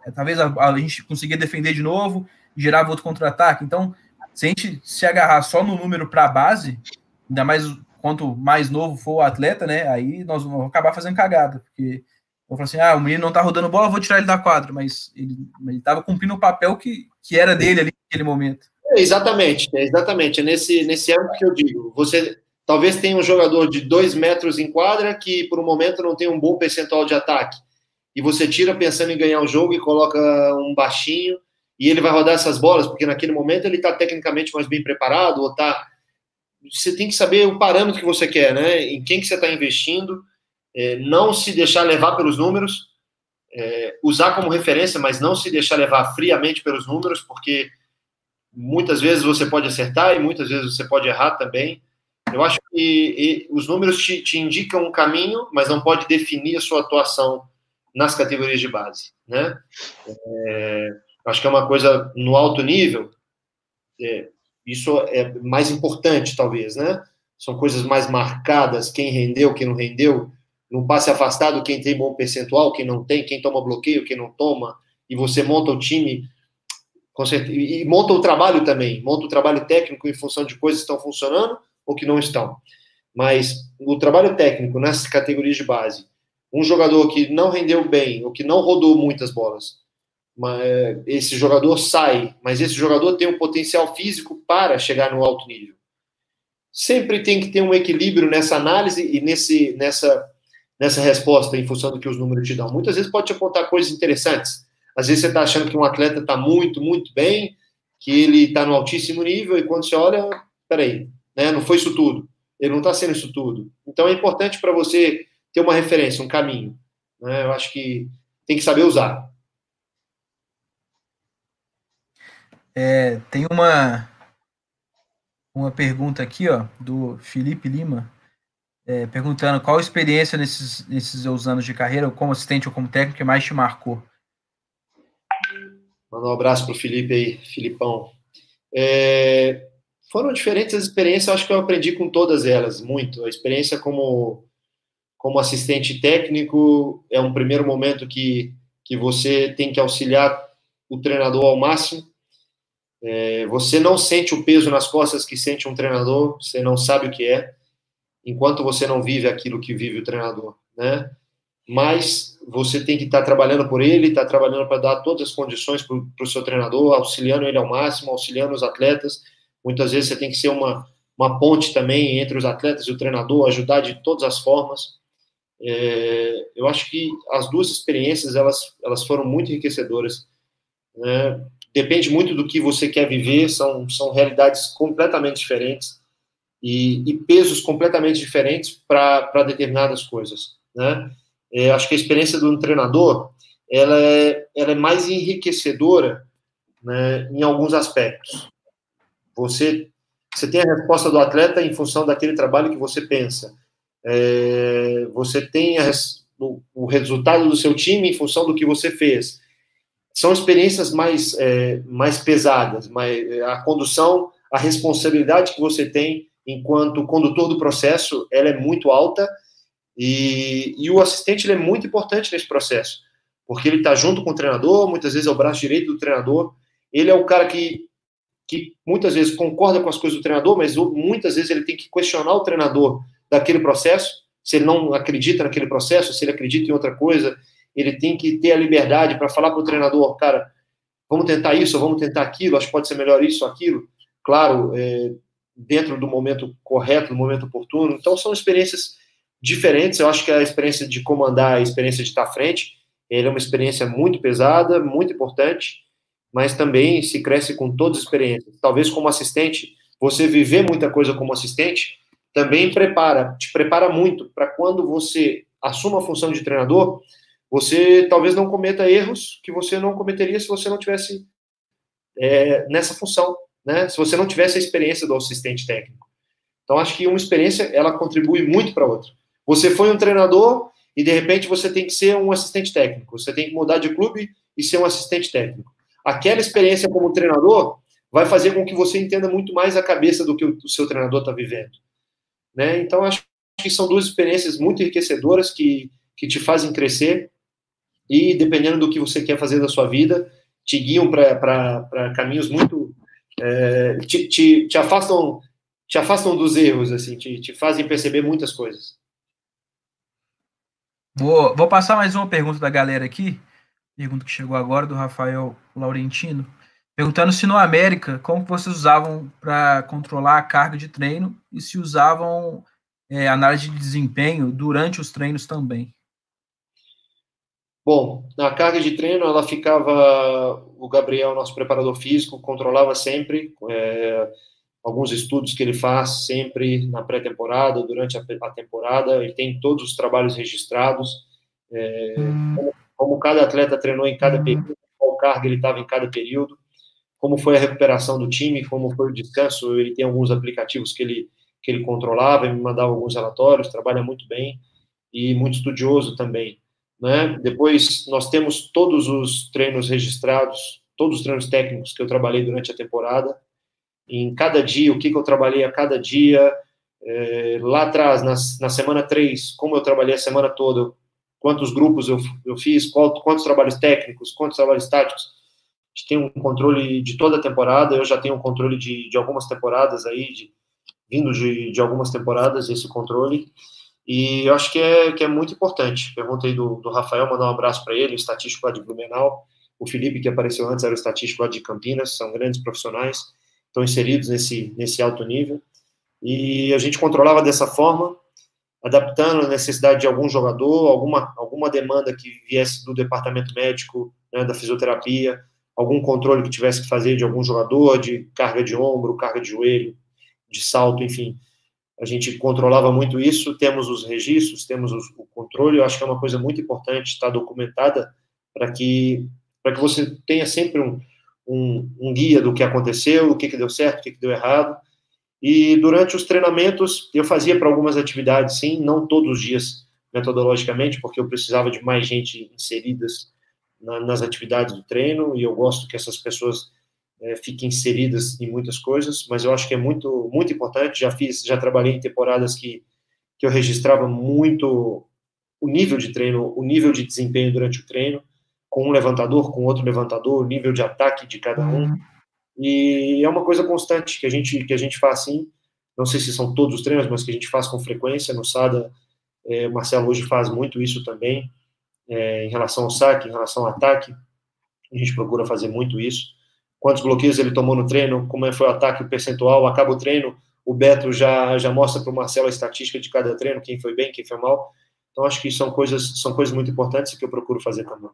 é, talvez a, a, gente conseguia defender de novo, gerava outro contra-ataque. Então, se a gente se agarrar só no número para a base, ainda mais quanto mais novo for o atleta, né? Aí nós vamos acabar fazendo cagada, porque eu falo assim: ah, o menino não tá rodando bola, vou tirar ele da quadra, mas ele estava cumprindo o papel que, que era dele ali naquele momento. É, exatamente, é exatamente. É nesse, nesse âmbito que eu digo. Você talvez tenha um jogador de dois metros em quadra que, por um momento, não tem um bom percentual de ataque e você tira pensando em ganhar o jogo e coloca um baixinho e ele vai rodar essas bolas, porque naquele momento ele está tecnicamente mais bem preparado ou tá. Você tem que saber o parâmetro que você quer, né? Em quem que você está investindo, é, não se deixar levar pelos números. é, usar como referência, mas não se deixar levar friamente pelos números, porque muitas vezes você pode acertar e muitas vezes você pode errar também. Eu acho que os números te, te indicam um caminho, mas não pode definir a sua atuação nas categorias de base, né? É, acho que é uma coisa no alto nível, é, isso é mais importante, talvez, né? São coisas mais marcadas, quem rendeu, quem não rendeu, num passe afastado, quem tem bom percentual, quem não tem, quem toma bloqueio, quem não toma, e você monta o time e monta o trabalho também, monta o trabalho técnico em função de coisas que estão funcionando ou que não estão. Mas o trabalho técnico nessas categorias de base, um jogador que não rendeu bem ou que não rodou muitas bolas, esse jogador sai, mas esse jogador tem um potencial físico para chegar no alto nível. Sempre tem que ter um equilíbrio nessa análise e nesse, nessa, nessa resposta em função do que os números te dão. Muitas vezes pode te apontar coisas interessantes. Às vezes você está achando que um atleta está muito, muito bem, que ele está no altíssimo nível, e quando você olha, peraí, né, não foi isso tudo. Ele não está sendo isso tudo. Então é importante para você ter uma referência, um caminho. Né? Eu acho que tem que saber usar. É, tem uma uma pergunta aqui, ó, do Felipe Lima, é, perguntando qual experiência nesses, nesses seus anos de carreira, como assistente ou como técnico, que mais te marcou? Manda um abraço para o Felipe aí, Filipão. É, foram diferentes as experiências, acho que eu aprendi com todas elas, muito. A experiência como, como assistente técnico é um primeiro momento que, que você tem que auxiliar o treinador ao máximo, é, você não sente o peso nas costas que sente um treinador, você não sabe o que é, enquanto você não vive aquilo que vive o treinador, né? Mas você tem que estar tá trabalhando por ele, estar tá trabalhando para dar todas as condições para o seu treinador, auxiliando ele ao máximo, auxiliando os atletas. Muitas vezes você tem que ser uma, uma ponte também entre os atletas e o treinador, ajudar de todas as formas. É, eu acho que as duas experiências elas, elas foram muito enriquecedoras. Né? depende muito do que você quer viver, são, são realidades completamente diferentes e, e pesos completamente diferentes para determinadas coisas, né? É, acho que a experiência do treinador, ela é, ela é mais enriquecedora né, em alguns aspectos. Você, você tem a resposta do atleta em função daquele trabalho que você pensa. É, você tem a, o, o resultado do seu time em função do que você fez são experiências mais, é, mais pesadas, mais, a condução, a responsabilidade que você tem enquanto condutor do processo, ela é muito alta e, e o assistente ele é muito importante nesse processo, porque ele está junto com o treinador, muitas vezes é o braço direito do treinador, ele é o cara que, que muitas vezes concorda com as coisas do treinador, mas muitas vezes ele tem que questionar o treinador daquele processo, se ele não acredita naquele processo, se ele acredita em outra coisa, ele tem que ter a liberdade para falar para o treinador, cara, vamos tentar isso, vamos tentar aquilo, acho que pode ser melhor isso aquilo. Claro, é, dentro do momento correto, do momento oportuno. Então, são experiências diferentes. Eu acho que a experiência de comandar, a experiência de estar à frente, ele é uma experiência muito pesada, muito importante, mas também se cresce com todas as experiências. Talvez como assistente, você viver muita coisa como assistente também prepara, te prepara muito para quando você assuma a função de treinador, você talvez não cometa erros que você não cometeria se você não tivesse é, nessa função, né? Se você não tivesse a experiência do assistente técnico. Então, acho que uma experiência ela contribui muito para outra. Você foi um treinador e de repente você tem que ser um assistente técnico. Você tem que mudar de clube e ser um assistente técnico. Aquela experiência como treinador vai fazer com que você entenda muito mais a cabeça do que o seu treinador está vivendo. Né? Então, acho que são duas experiências muito enriquecedoras que, que te fazem crescer e dependendo do que você quer fazer da sua vida, te guiam para caminhos muito. É, te, te, te, afastam te afastam dos erros, assim, te, te fazem perceber muitas coisas. Vou, vou passar mais uma pergunta da galera aqui. Pergunta que chegou agora do Rafael Laurentino. Perguntando se no América, como vocês usavam para controlar a carga de treino e se usavam é, análise de desempenho durante os treinos também. Bom, na carga de treino, ela ficava. O Gabriel, nosso preparador físico, controlava sempre. É, alguns estudos que ele faz sempre na pré-temporada, durante a, temporada. Ele tem todos os trabalhos registrados. É, como, como cada atleta treinou em cada período, qual carga ele estava em cada período, como foi a recuperação do time, como foi o descanso. Ele tem alguns aplicativos que ele, que ele controlava e me mandava alguns relatórios, trabalha muito bem e muito estudioso também. Né? Depois, nós temos todos os treinos registrados, todos os treinos técnicos que eu trabalhei durante a temporada, em cada dia, o que, que eu trabalhei a cada dia, é, lá atrás, na, na semana 3, como eu trabalhei a semana toda, quantos grupos eu, eu fiz, qual, quantos trabalhos técnicos, quantos trabalhos táticos. A gente tem um controle de toda a temporada, eu já tenho um controle de, de algumas temporadas aí, de, vindo de, de algumas temporadas, esse controle. E eu acho que é, que é muito importante. Pergunta aí do, do Rafael, mandar um abraço para ele, o estatístico lá de Blumenau. O Felipe, que apareceu antes, era o estatístico lá de Campinas, são grandes profissionais, estão inseridos nesse, nesse alto nível. E a gente controlava dessa forma, adaptando a necessidade de algum jogador, alguma, alguma demanda que viesse do departamento médico, né, da fisioterapia, algum controle que tivesse que fazer de algum jogador, de carga de ombro, carga de joelho, de salto, enfim. A gente controlava muito isso, temos os registros, temos os, o controle, eu acho que é uma coisa muito importante estar documentada para que, que você tenha sempre um, um, um, guia do que aconteceu, o que, que deu certo, o que, que deu errado, e durante os treinamentos, eu fazia para algumas atividades, sim, não todos os dias metodologicamente, porque eu precisava de mais gente inseridas na, nas atividades do treino, e eu gosto que essas pessoas é, fiquem inseridas em muitas coisas, mas eu acho que é muito, muito importante. Já fiz, já trabalhei em temporadas que, que eu registrava muito o nível de treino, o nível de desempenho durante o treino, com um levantador, com outro levantador, o nível de ataque de cada um. Uhum. E é uma coisa constante que a gente que a gente faz assim. Não sei se são todos os treinos, mas que a gente faz com frequência. No SADA, é, o Marcelo hoje faz muito isso também, é, em relação ao saque, em relação ao ataque. A gente procura fazer muito isso. Quantos bloqueios ele tomou no treino, como é, foi o ataque, o percentual. Acaba o treino, o Beto já, já mostra para o Marcelo a estatística de cada treino, quem foi bem, quem foi mal. Então, acho que são coisas, são coisas muito importantes que eu procuro fazer também.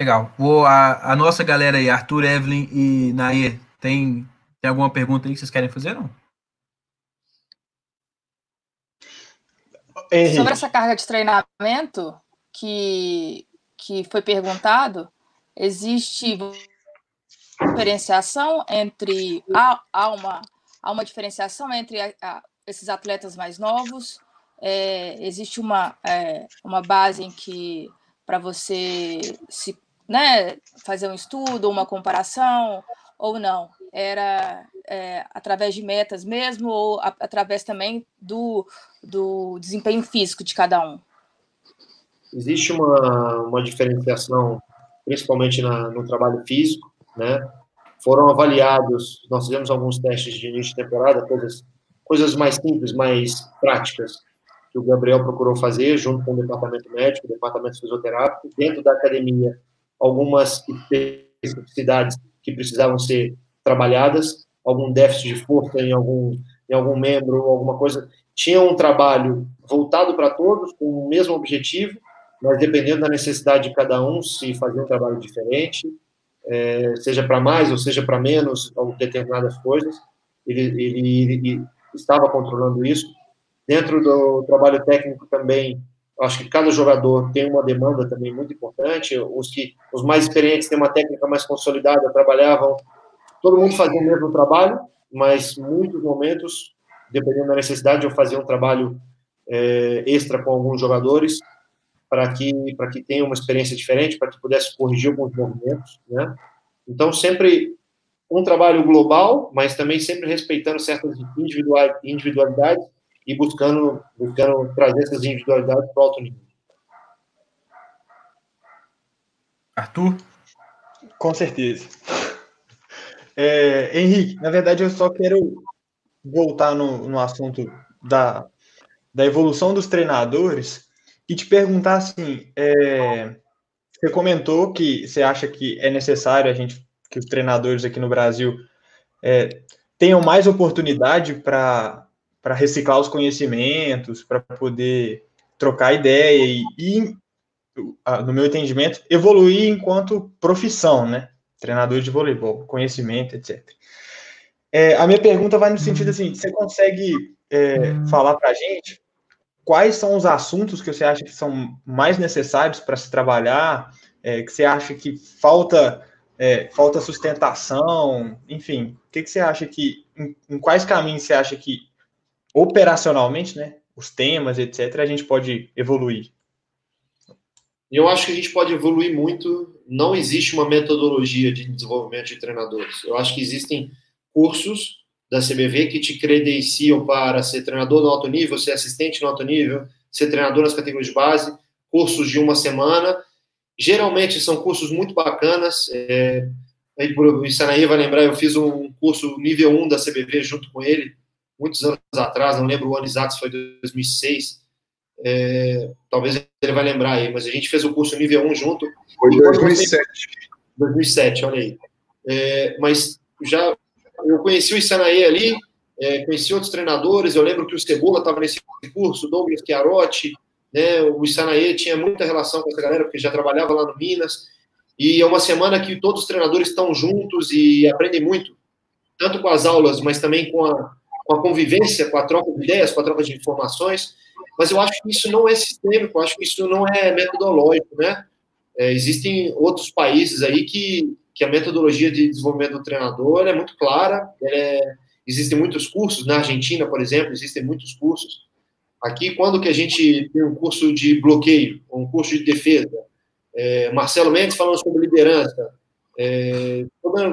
Legal. Vou, a, a nossa galera aí, Arthur, Evelyn e Nair, tem, tem alguma pergunta aí que vocês querem fazer, não? Sobre essa carga de treinamento que, que foi perguntado, existe diferenciação entre há, há, uma, há uma diferenciação entre a, a, esses atletas mais novos é, existe uma, é, uma base em que para você se né, fazer um estudo, uma comparação, ou não? Era é, através de metas mesmo, ou a, através também do, do desempenho físico de cada um? Existe uma, uma diferenciação, principalmente na, no trabalho físico, né? Foram avaliados, nós fizemos alguns testes de início de temporada, coisas, coisas mais simples, mais práticas, que o Gabriel procurou fazer junto com o departamento médico, departamento fisioterápico, dentro da academia algumas especificidades que precisavam ser trabalhadas, algum déficit de força em algum, em algum membro, alguma coisa. Tinha um trabalho voltado para todos, com o mesmo objetivo, mas dependendo da necessidade de cada um, se fazer um trabalho diferente, é, seja para mais ou seja para menos, determinadas coisas. Ele, ele, ele estava controlando isso. Dentro do trabalho técnico também, acho que cada jogador tem uma demanda também muito importante. Os que os mais experientes têm uma técnica mais consolidada, trabalhavam. Todo mundo fazia o mesmo trabalho, mas muitos momentos, dependendo da necessidade, eu fazia um trabalho é, extra com alguns jogadores para que para que tenha uma experiência diferente, para que pudesse corrigir alguns movimentos, né? Então sempre um trabalho global, mas também sempre respeitando certas individualidades e buscando, buscando trazer essas individualidades para o alto nível. Arthur? Com certeza. É, Henrique, na verdade, eu só quero voltar no, no assunto da, da evolução dos treinadores e te perguntar assim: é, você comentou que você acha que é necessário a gente que os treinadores aqui no Brasil é, tenham mais oportunidade para para reciclar os conhecimentos, para poder trocar ideia e, e, no meu entendimento, evoluir enquanto profissão, né? Treinador de voleibol, conhecimento, etc. É, a minha pergunta vai no sentido assim: você consegue é, falar para a gente quais são os assuntos que você acha que são mais necessários para se trabalhar, é, que você acha que falta é, falta sustentação, enfim, o que, que você acha que, em, em, quais caminhos você acha que, operacionalmente, né, os temas, etc., a gente pode evoluir? Eu acho que a gente pode evoluir muito. Não existe uma metodologia de desenvolvimento de treinadores. Eu acho que existem cursos da CBV que te credenciam para ser treinador no alto nível, ser assistente no alto nível, ser treinador nas categorias de base, cursos de uma semana Geralmente são cursos muito bacanas. É, aí o Isanaí vai lembrar, eu fiz um curso nível 1 da CBV junto com ele, muitos anos atrás, não lembro o ano exato, foi 2006. É, talvez ele vai lembrar aí, mas a gente fez o curso nível 1 junto. Foi 2007. 2007, olha aí. É, mas já eu conheci o Isanaí ali, é, conheci outros treinadores, eu lembro que o Cebola estava nesse curso, o Douglas Chiarotti, né? O Isanaê tinha muita relação com essa galera, porque já trabalhava lá no Minas. E é uma semana que todos os treinadores estão juntos e aprendem muito, tanto com as aulas, mas também com a, com a convivência, com a troca de ideias, com a troca de informações. Mas eu acho que isso não é sistêmico, eu acho que isso não é metodológico, né? É, existem outros países aí que, que a metodologia de desenvolvimento do treinador é muito clara. É, existem muitos cursos, na Argentina, por exemplo, existem muitos cursos. Aqui, quando que a gente tem um curso de bloqueio, um curso de defesa, é, Marcelo Mendes falando sobre liderança, é,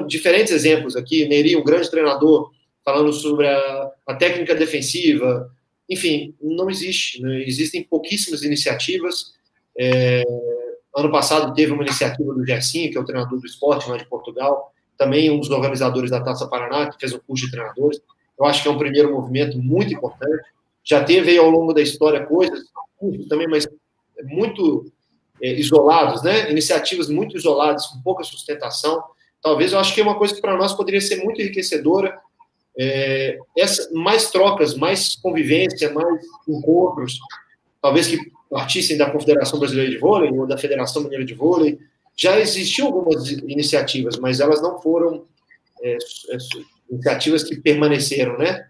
diferentes exemplos aqui, Neri, um grande treinador, falando sobre a, a técnica defensiva, enfim, não existe, né? existem pouquíssimas iniciativas. É, ano passado teve uma iniciativa do Gersinho, que é o treinador do esporte lá de Portugal, também um dos organizadores da Taça Paraná, que fez um curso de treinadores. Eu acho que é um primeiro movimento muito importante. Já teve aí ao longo da história coisas, também, mas muito é, isolados, né? Iniciativas muito isoladas, com pouca sustentação. Talvez eu acho que é uma coisa que para nós poderia ser muito enriquecedora. É, essa, mais trocas, mais convivência, mais encontros, talvez que partissem da Confederação Brasileira de Vôlei ou da Federação Mineira de Vôlei. Já existiam algumas iniciativas, mas elas não foram é, é iniciativas que permaneceram, né?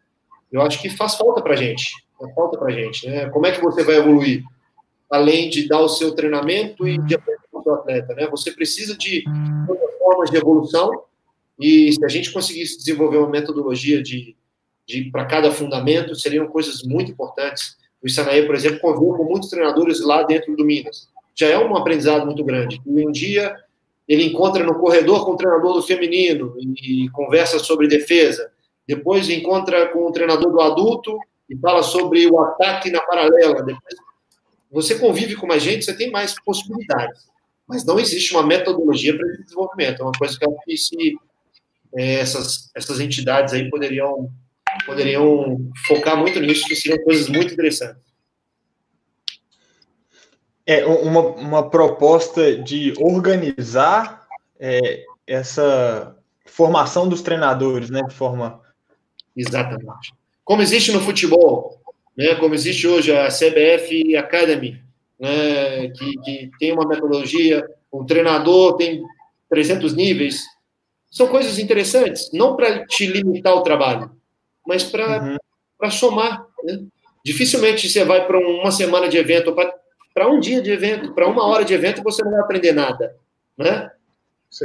Eu acho que faz falta para a gente falta para gente, né? Como é que você vai evoluir? Além de dar o seu treinamento e de aprender com o seu atleta, né? Você precisa de outras formas de evolução e se a gente conseguisse desenvolver uma metodologia de, de para cada fundamento, seriam coisas muito importantes. O Isanaí, por exemplo, conviveu com muitos treinadores lá dentro do Minas. Já é um aprendizado muito grande. E um dia ele encontra no corredor com o treinador do feminino e conversa sobre defesa. Depois encontra com o treinador do adulto e fala sobre o ataque na paralela. Depois, você convive com mais gente, você tem mais possibilidades. Mas não existe uma metodologia para esse desenvolvimento. É uma coisa que que se, essas, essas entidades aí poderiam, poderiam focar muito nisso, que seriam coisas muito interessantes. É uma, uma proposta de organizar é, essa formação dos treinadores, né, de forma Exatamente como existe no futebol, né, como existe hoje a CBF Academy, né, que, que tem uma metodologia, um treinador tem 300 níveis, são coisas interessantes, não para te limitar o trabalho, mas para uhum. somar. Né? Dificilmente você vai para uma semana de evento, para um dia de evento, para uma hora de evento, você não vai aprender nada. Né?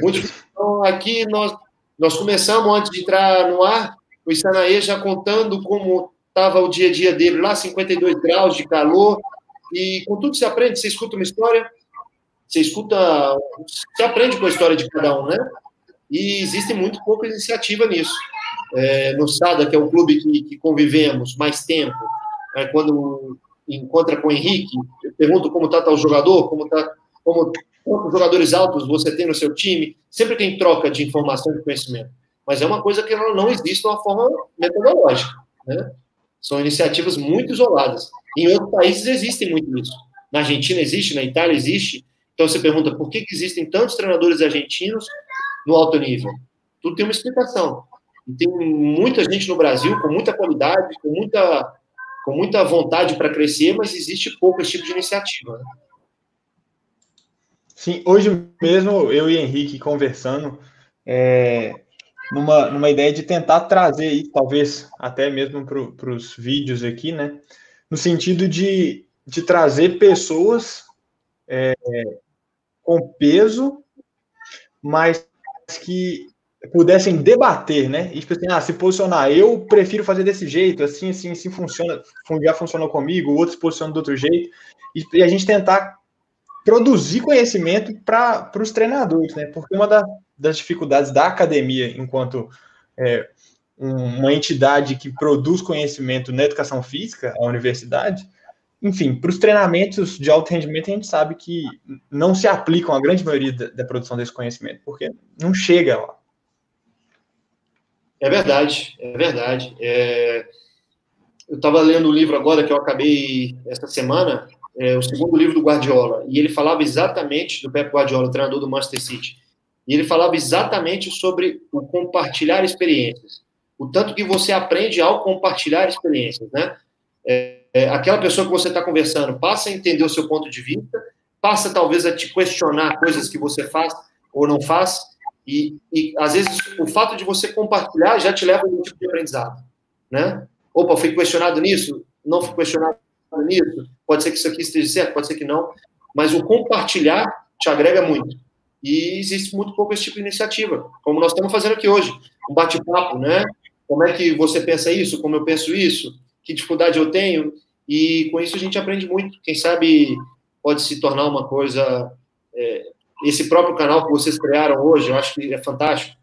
Muito, então, aqui nós, nós começamos, antes de entrar no ar, o Isanaê já contando como estava o dia a dia dele lá, 52 graus de calor, e com tudo você aprende, você escuta uma história, você escuta, você aprende com a história de cada um, né? E existe muito pouca iniciativa nisso. É, no SADA, que é um clube que, que convivemos mais tempo, é, quando encontra com o Henrique, eu pergunto como está o jogador, como está, como quantos jogadores altos você tem no seu time, sempre tem troca de informação e conhecimento mas é uma coisa que não existe de uma forma metodológica. Né? São iniciativas muito isoladas. Em outros países existem muito isso. Na Argentina existe, na Itália existe. Então você pergunta por que, que existem tantos treinadores argentinos no alto nível? Tudo tem uma explicação. E tem muita gente no Brasil com muita qualidade, com muita, com muita vontade para crescer, mas existe pouco esse tipo de iniciativa. Né? Sim, hoje mesmo eu e Henrique conversando, é, numa, numa ideia de tentar trazer aí, talvez até mesmo para os vídeos aqui, né? no sentido de, de trazer pessoas é, com peso, mas que pudessem debater, né? E tipo assim, ah, se posicionar, eu prefiro fazer desse jeito, assim, assim, assim funciona, já funcionou comigo, o outro se posiciona do outro jeito, e, e a gente tentar produzir conhecimento para os treinadores, né? Porque uma da, das dificuldades da academia, enquanto é, um, uma entidade que produz conhecimento na educação física, a universidade, enfim, para os treinamentos de alto rendimento, a gente sabe que não se aplicam a grande maioria da, da produção desse conhecimento, porque não chega lá. É verdade, é verdade. É... Eu estava lendo o um livro agora que eu acabei essa semana, é, o segundo livro do Guardiola, e ele falava exatamente do Pep Guardiola, treinador do Manchester City. E ele falava exatamente sobre o compartilhar experiências, o tanto que você aprende ao compartilhar experiências, né? É, é, aquela pessoa que você está conversando passa a entender o seu ponto de vista, passa talvez a te questionar coisas que você faz ou não faz, e, e às vezes o fato de você compartilhar já te leva a um tipo de aprendizado, né? Opa, fui questionado nisso, não fui questionado nisso, pode ser que isso aqui esteja certo, pode ser que não, mas o compartilhar te agrega muito. E existe muito pouco esse tipo de iniciativa, como nós estamos fazendo aqui hoje, um bate-papo, né? Como é que você pensa isso? Como eu penso isso? Que dificuldade eu tenho? E com isso a gente aprende muito. Quem sabe pode se tornar uma coisa. É, esse próprio canal que vocês criaram hoje, eu acho que é fantástico.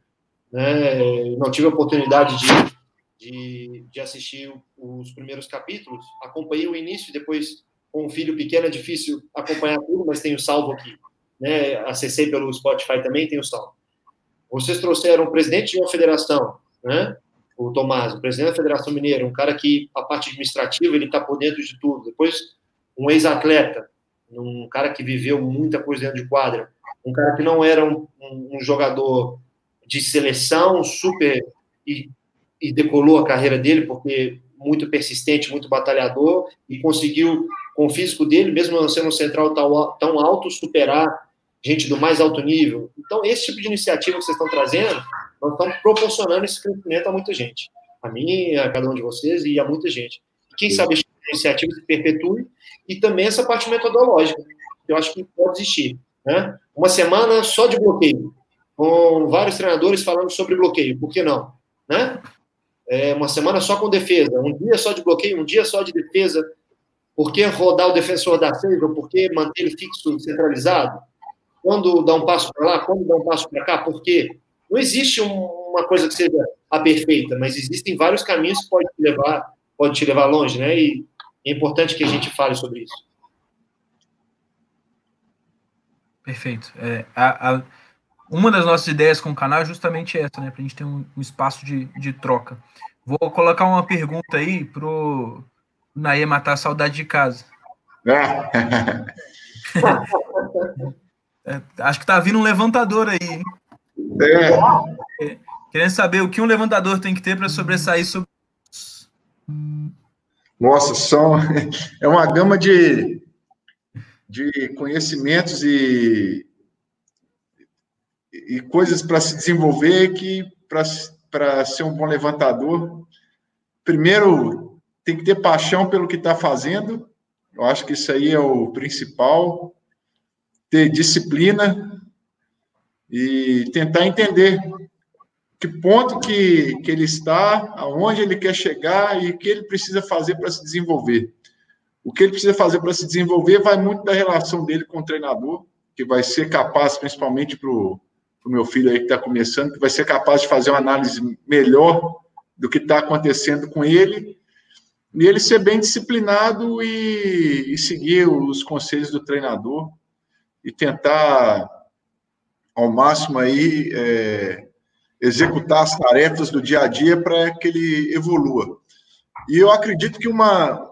Né? não tive a oportunidade de, de, de assistir os primeiros capítulos, acompanhei o início, depois com um filho pequeno é difícil acompanhar tudo, mas tenho salvo aqui. Né? Acessei pelo Spotify também, tenho salvo. Vocês trouxeram o presidente de uma federação, né? O Tomás, o presidente da Federação Mineira, um cara que a parte administrativa ele está por dentro de tudo. Depois, um ex-atleta, um cara que viveu muita coisa dentro de quadra, um cara que não era um, um, jogador de seleção super e, e, decolou a carreira dele porque muito persistente, muito batalhador e conseguiu com o físico dele, mesmo sendo um central tão, tão alto, superar gente do mais alto nível. Então, esse tipo de iniciativa que vocês estão trazendo nós estamos proporcionando esse crescimento a muita gente. A mim, a cada um de vocês e a muita gente. Quem sabe a iniciativa se perpetue e também essa parte metodológica, que eu acho que pode existir. Né? Uma semana só de bloqueio, com vários treinadores falando sobre bloqueio, por que não? Né? É uma semana só com defesa, um dia só de bloqueio, um dia só de defesa. Por que rodar o defensor da seis ou por que manter ele fixo, centralizado? Quando dá um passo para lá, quando dá um passo para cá, por quê? Não existe uma coisa que seja a perfeita, mas existem vários caminhos que podem te levar, pode te levar longe, né? E é importante que a gente fale sobre isso. Perfeito. É, a, a, uma das nossas ideias com o canal é justamente essa, né? Para a gente ter um, um, espaço de, de troca. Vou colocar uma pergunta aí pro Naê matar a saudade de casa. é, acho que tá vindo um levantador aí, hein? É. Querendo saber o que um levantador tem que ter para sobressair sobre. Nossa, são, é uma gama de, de conhecimentos e, e coisas para se desenvolver que, para ser um bom levantador, primeiro tem que ter paixão pelo que está fazendo. Eu acho que isso aí é o principal. Ter disciplina, e tentar entender que ponto que, que ele está, aonde ele quer chegar e o que ele precisa fazer para se desenvolver. O que ele precisa fazer para se desenvolver vai muito da relação dele com o treinador, que vai ser capaz, principalmente para o meu filho aí que está começando, que vai ser capaz de fazer uma análise melhor do que está acontecendo com ele, e ele ser bem disciplinado e, e seguir os conselhos do treinador e tentar ao máximo aí é, executar as tarefas do dia a dia para que ele evolua. E eu acredito que uma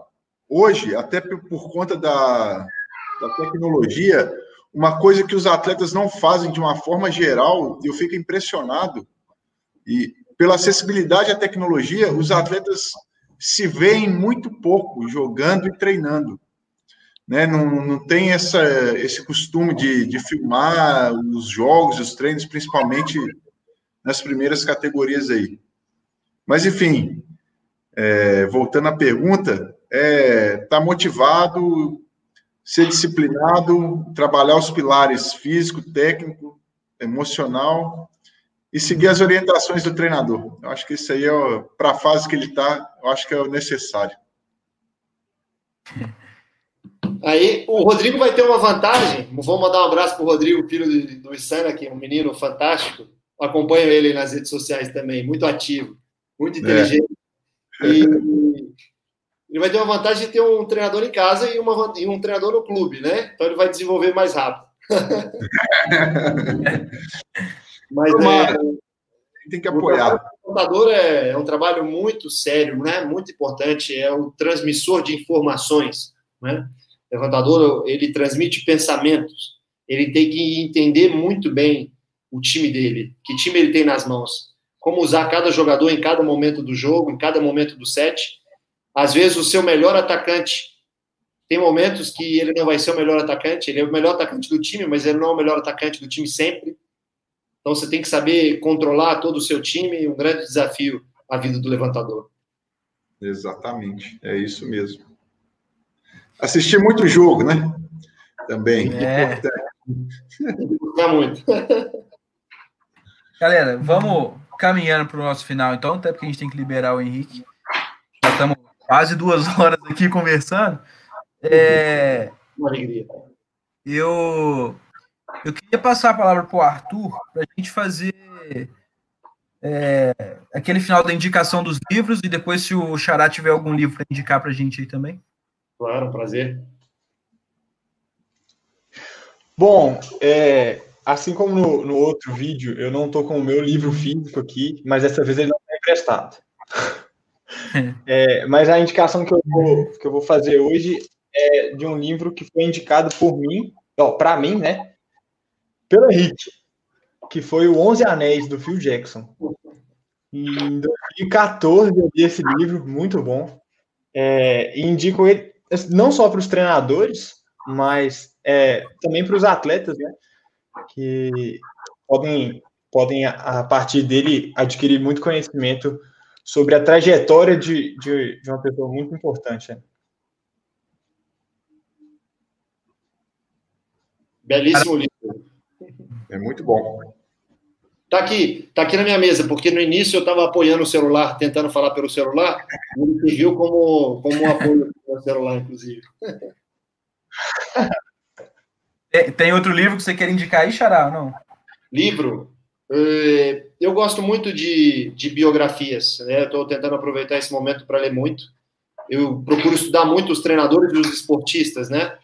hoje, até por conta da, da tecnologia, uma coisa que os atletas não fazem de uma forma geral, eu fico impressionado, e pela acessibilidade à tecnologia, os atletas se veem muito pouco jogando e treinando né, não, não tem essa, esse costume de, de filmar os jogos, os treinos, principalmente nas primeiras categorias aí. Mas, enfim, é, voltando à pergunta, é tá motivado, ser disciplinado, trabalhar os pilares físico, técnico, emocional e seguir as orientações do treinador. Eu acho que isso aí, é, para a fase que ele está, eu acho que é o necessário. Aí o Rodrigo vai ter uma vantagem. Vou mandar um abraço para o Rodrigo, filho do Isana, que é um menino fantástico. Acompanho ele nas redes sociais também, muito ativo, muito é. inteligente. É. E ele vai ter uma vantagem de ter um treinador em casa e, uma, e um treinador no clube, né? Então ele vai desenvolver mais rápido. Mas é, tem que apoiar. O computador é, é um trabalho muito sério, né? Muito importante. É o transmissor de informações, né? Levantador, ele transmite pensamentos. Ele tem que entender muito bem o time dele, que time ele tem nas mãos, como usar cada jogador em cada momento do jogo, em cada momento do set. Às vezes, o seu melhor atacante tem momentos que ele não vai ser o melhor atacante, ele é o melhor atacante do time, mas ele não é o melhor atacante do time sempre. Então, você tem que saber controlar todo o seu time, um grande desafio a vida do levantador. Exatamente, é isso mesmo. Assistir muito jogo, né? Também. É. muito. Galera, vamos caminhando para o nosso final, então, até porque a gente tem que liberar o Henrique. Já estamos quase duas horas aqui conversando. É, Uma alegria. Eu, eu queria passar a palavra para o Arthur para a gente fazer é, aquele final da indicação dos livros e depois, se o Xará tiver algum livro para indicar para a gente aí também. Claro, um prazer. Bom, é, assim como no, no, outro vídeo, eu não estou com o meu livro físico aqui, mas dessa vez ele não está emprestado. É, mas a indicação que eu, vou, que eu vou fazer hoje é de um livro que foi indicado por mim, para mim, né? Pelo Henrique, que foi o Onze Anéis, do Phil Jackson. Em 2014 eu li esse livro, muito bom. É, e indico ele não só para os treinadores, mas é, também para os atletas, né? Que podem, podem, a partir dele, adquirir muito conhecimento sobre a trajetória de, de, de uma pessoa muito importante. Né? Belíssimo livro. É muito bom. Tá aqui, tá aqui na minha mesa, porque no início eu estava apoiando o celular, tentando falar pelo celular, e ele serviu como, como um apoio no celular, inclusive. Tem outro livro que você quer indicar aí, Xará, não? Livro? É, eu gosto muito de, de biografias, né? Estou tentando aproveitar esse momento para ler muito. Eu procuro estudar muito os treinadores e os esportistas, né?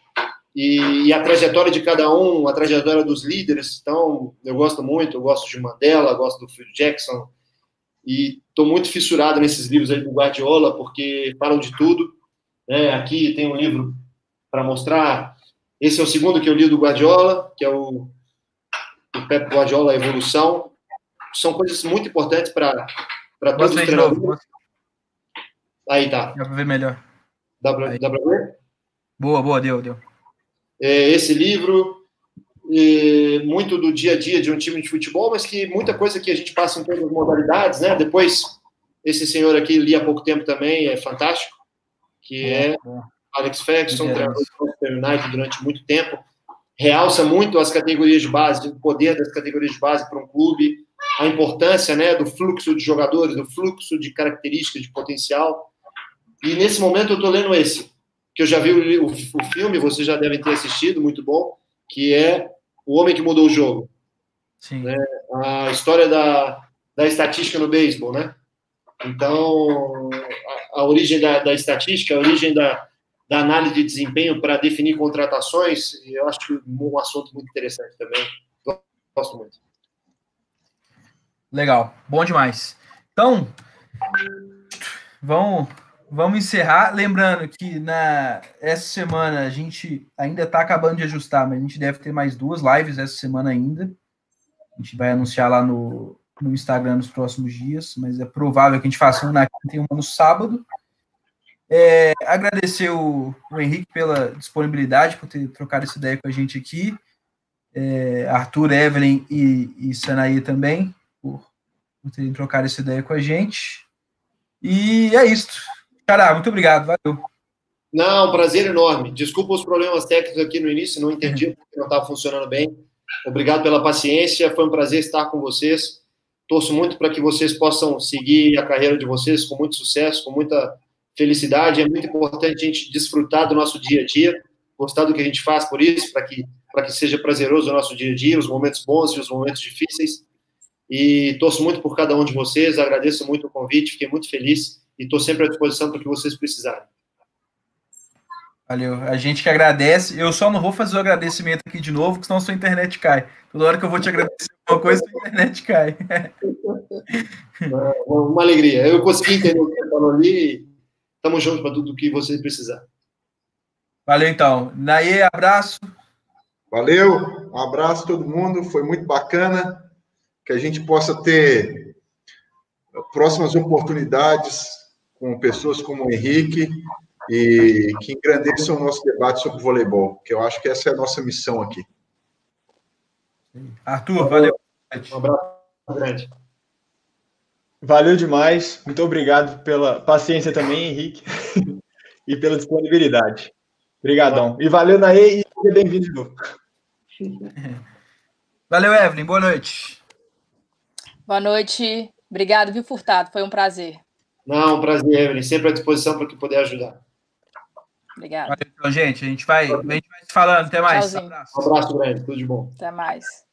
E, e, a trajetória de cada um, a trajetória dos líderes. Então, eu gosto muito, eu gosto de Mandela, gosto do Phil Jackson, e estou muito fissurado nesses livros aí do Guardiola, porque falam de tudo. Né? Aqui tem um livro para mostrar. Esse é o segundo que eu li do Guardiola, que é o, o Pep Guardiola, a Evolução. São coisas muito importantes para todos os treinadores. Aí tá. Dá para ver melhor. Dá para ver? Boa, boa, deu, deu é, esse livro, é, muito do dia a dia de um time de futebol, mas que muita coisa que a gente passa em todas as modalidades, né? Depois, esse senhor aqui li há pouco tempo também, é fantástico, que é, é Alex Ferguson, treinador do Manchester United durante muito tempo, realça muito as categorias de base, o poder das categorias de base para um clube, a importância né, do fluxo de jogadores, do fluxo de características, de potencial. E nesse momento eu estou lendo esse, que eu já vi o, o, o filme, vocês já devem ter assistido, muito bom, que é O Homem que Mudou o Jogo. Sim. Né? A história da, da estatística no beisebol, né? Então, a, a origem da, da, estatística, a origem da, da análise de desempenho para definir contratações, eu acho um assunto muito interessante também. Gosto muito. Legal, bom demais. Então, vamos vamos encerrar. Lembrando que na essa semana a gente ainda está acabando de ajustar, mas a gente deve ter mais duas lives essa semana ainda. A gente vai anunciar lá no, no Instagram nos próximos dias, mas é provável que a gente faça uma na quinta e uma no sábado. É, agradecer o, o, Henrique pela disponibilidade, por ter trocado essa ideia com a gente aqui. É, Arthur, Evelyn e, e Sanaí também, por, por terem trocado essa ideia com a gente. E é isso. Cara, muito obrigado, valeu. Não, prazer enorme. Desculpa os problemas técnicos aqui no início, não entendi porque não estava funcionando bem. Obrigado pela paciência, foi um prazer estar com vocês. Torço muito para que vocês possam seguir a carreira de vocês com muito sucesso, com muita felicidade. É muito importante a gente desfrutar do nosso dia a dia, gostar do que a gente faz por isso, para que, que seja prazeroso o nosso dia a dia, os momentos bons e os momentos difíceis. E torço muito por cada um de vocês, agradeço muito o convite, fiquei muito feliz e estou sempre à disposição para o que vocês precisarem. Valeu. A gente que agradece. Eu só não vou fazer o agradecimento aqui de novo, porque senão sua internet cai. Toda hora que eu vou te agradecer alguma coisa, sua internet cai. Uma alegria. Eu consegui entender o que você falou ali. Estamos juntos para tudo o que você precisar. Valeu, então. Naê, abraço. Valeu. Um abraço a todo mundo. Foi muito bacana. Que a gente possa ter próximas oportunidades com pessoas como o Henrique e que engrandeçam o nosso debate sobre voleibol, que eu acho que essa é a nossa missão aqui. Arthur, valeu. Um abraço grande. Valeu demais. Muito obrigado pela paciência também, Henrique, e pela disponibilidade. Obrigadão. E valeu, Naê, e seja bem-vindo de novo. Valeu, Evelyn. Boa noite. Boa noite. Obrigado, viu, Furtado? Foi um prazer. Não, um prazer, Evelyn. Sempre à disposição para que puder ajudar. Obrigada. Então, gente, a gente vai, a gente vai se falando. Até mais. Tchauzinho. Um abraço grande. Tudo de bom. Até mais.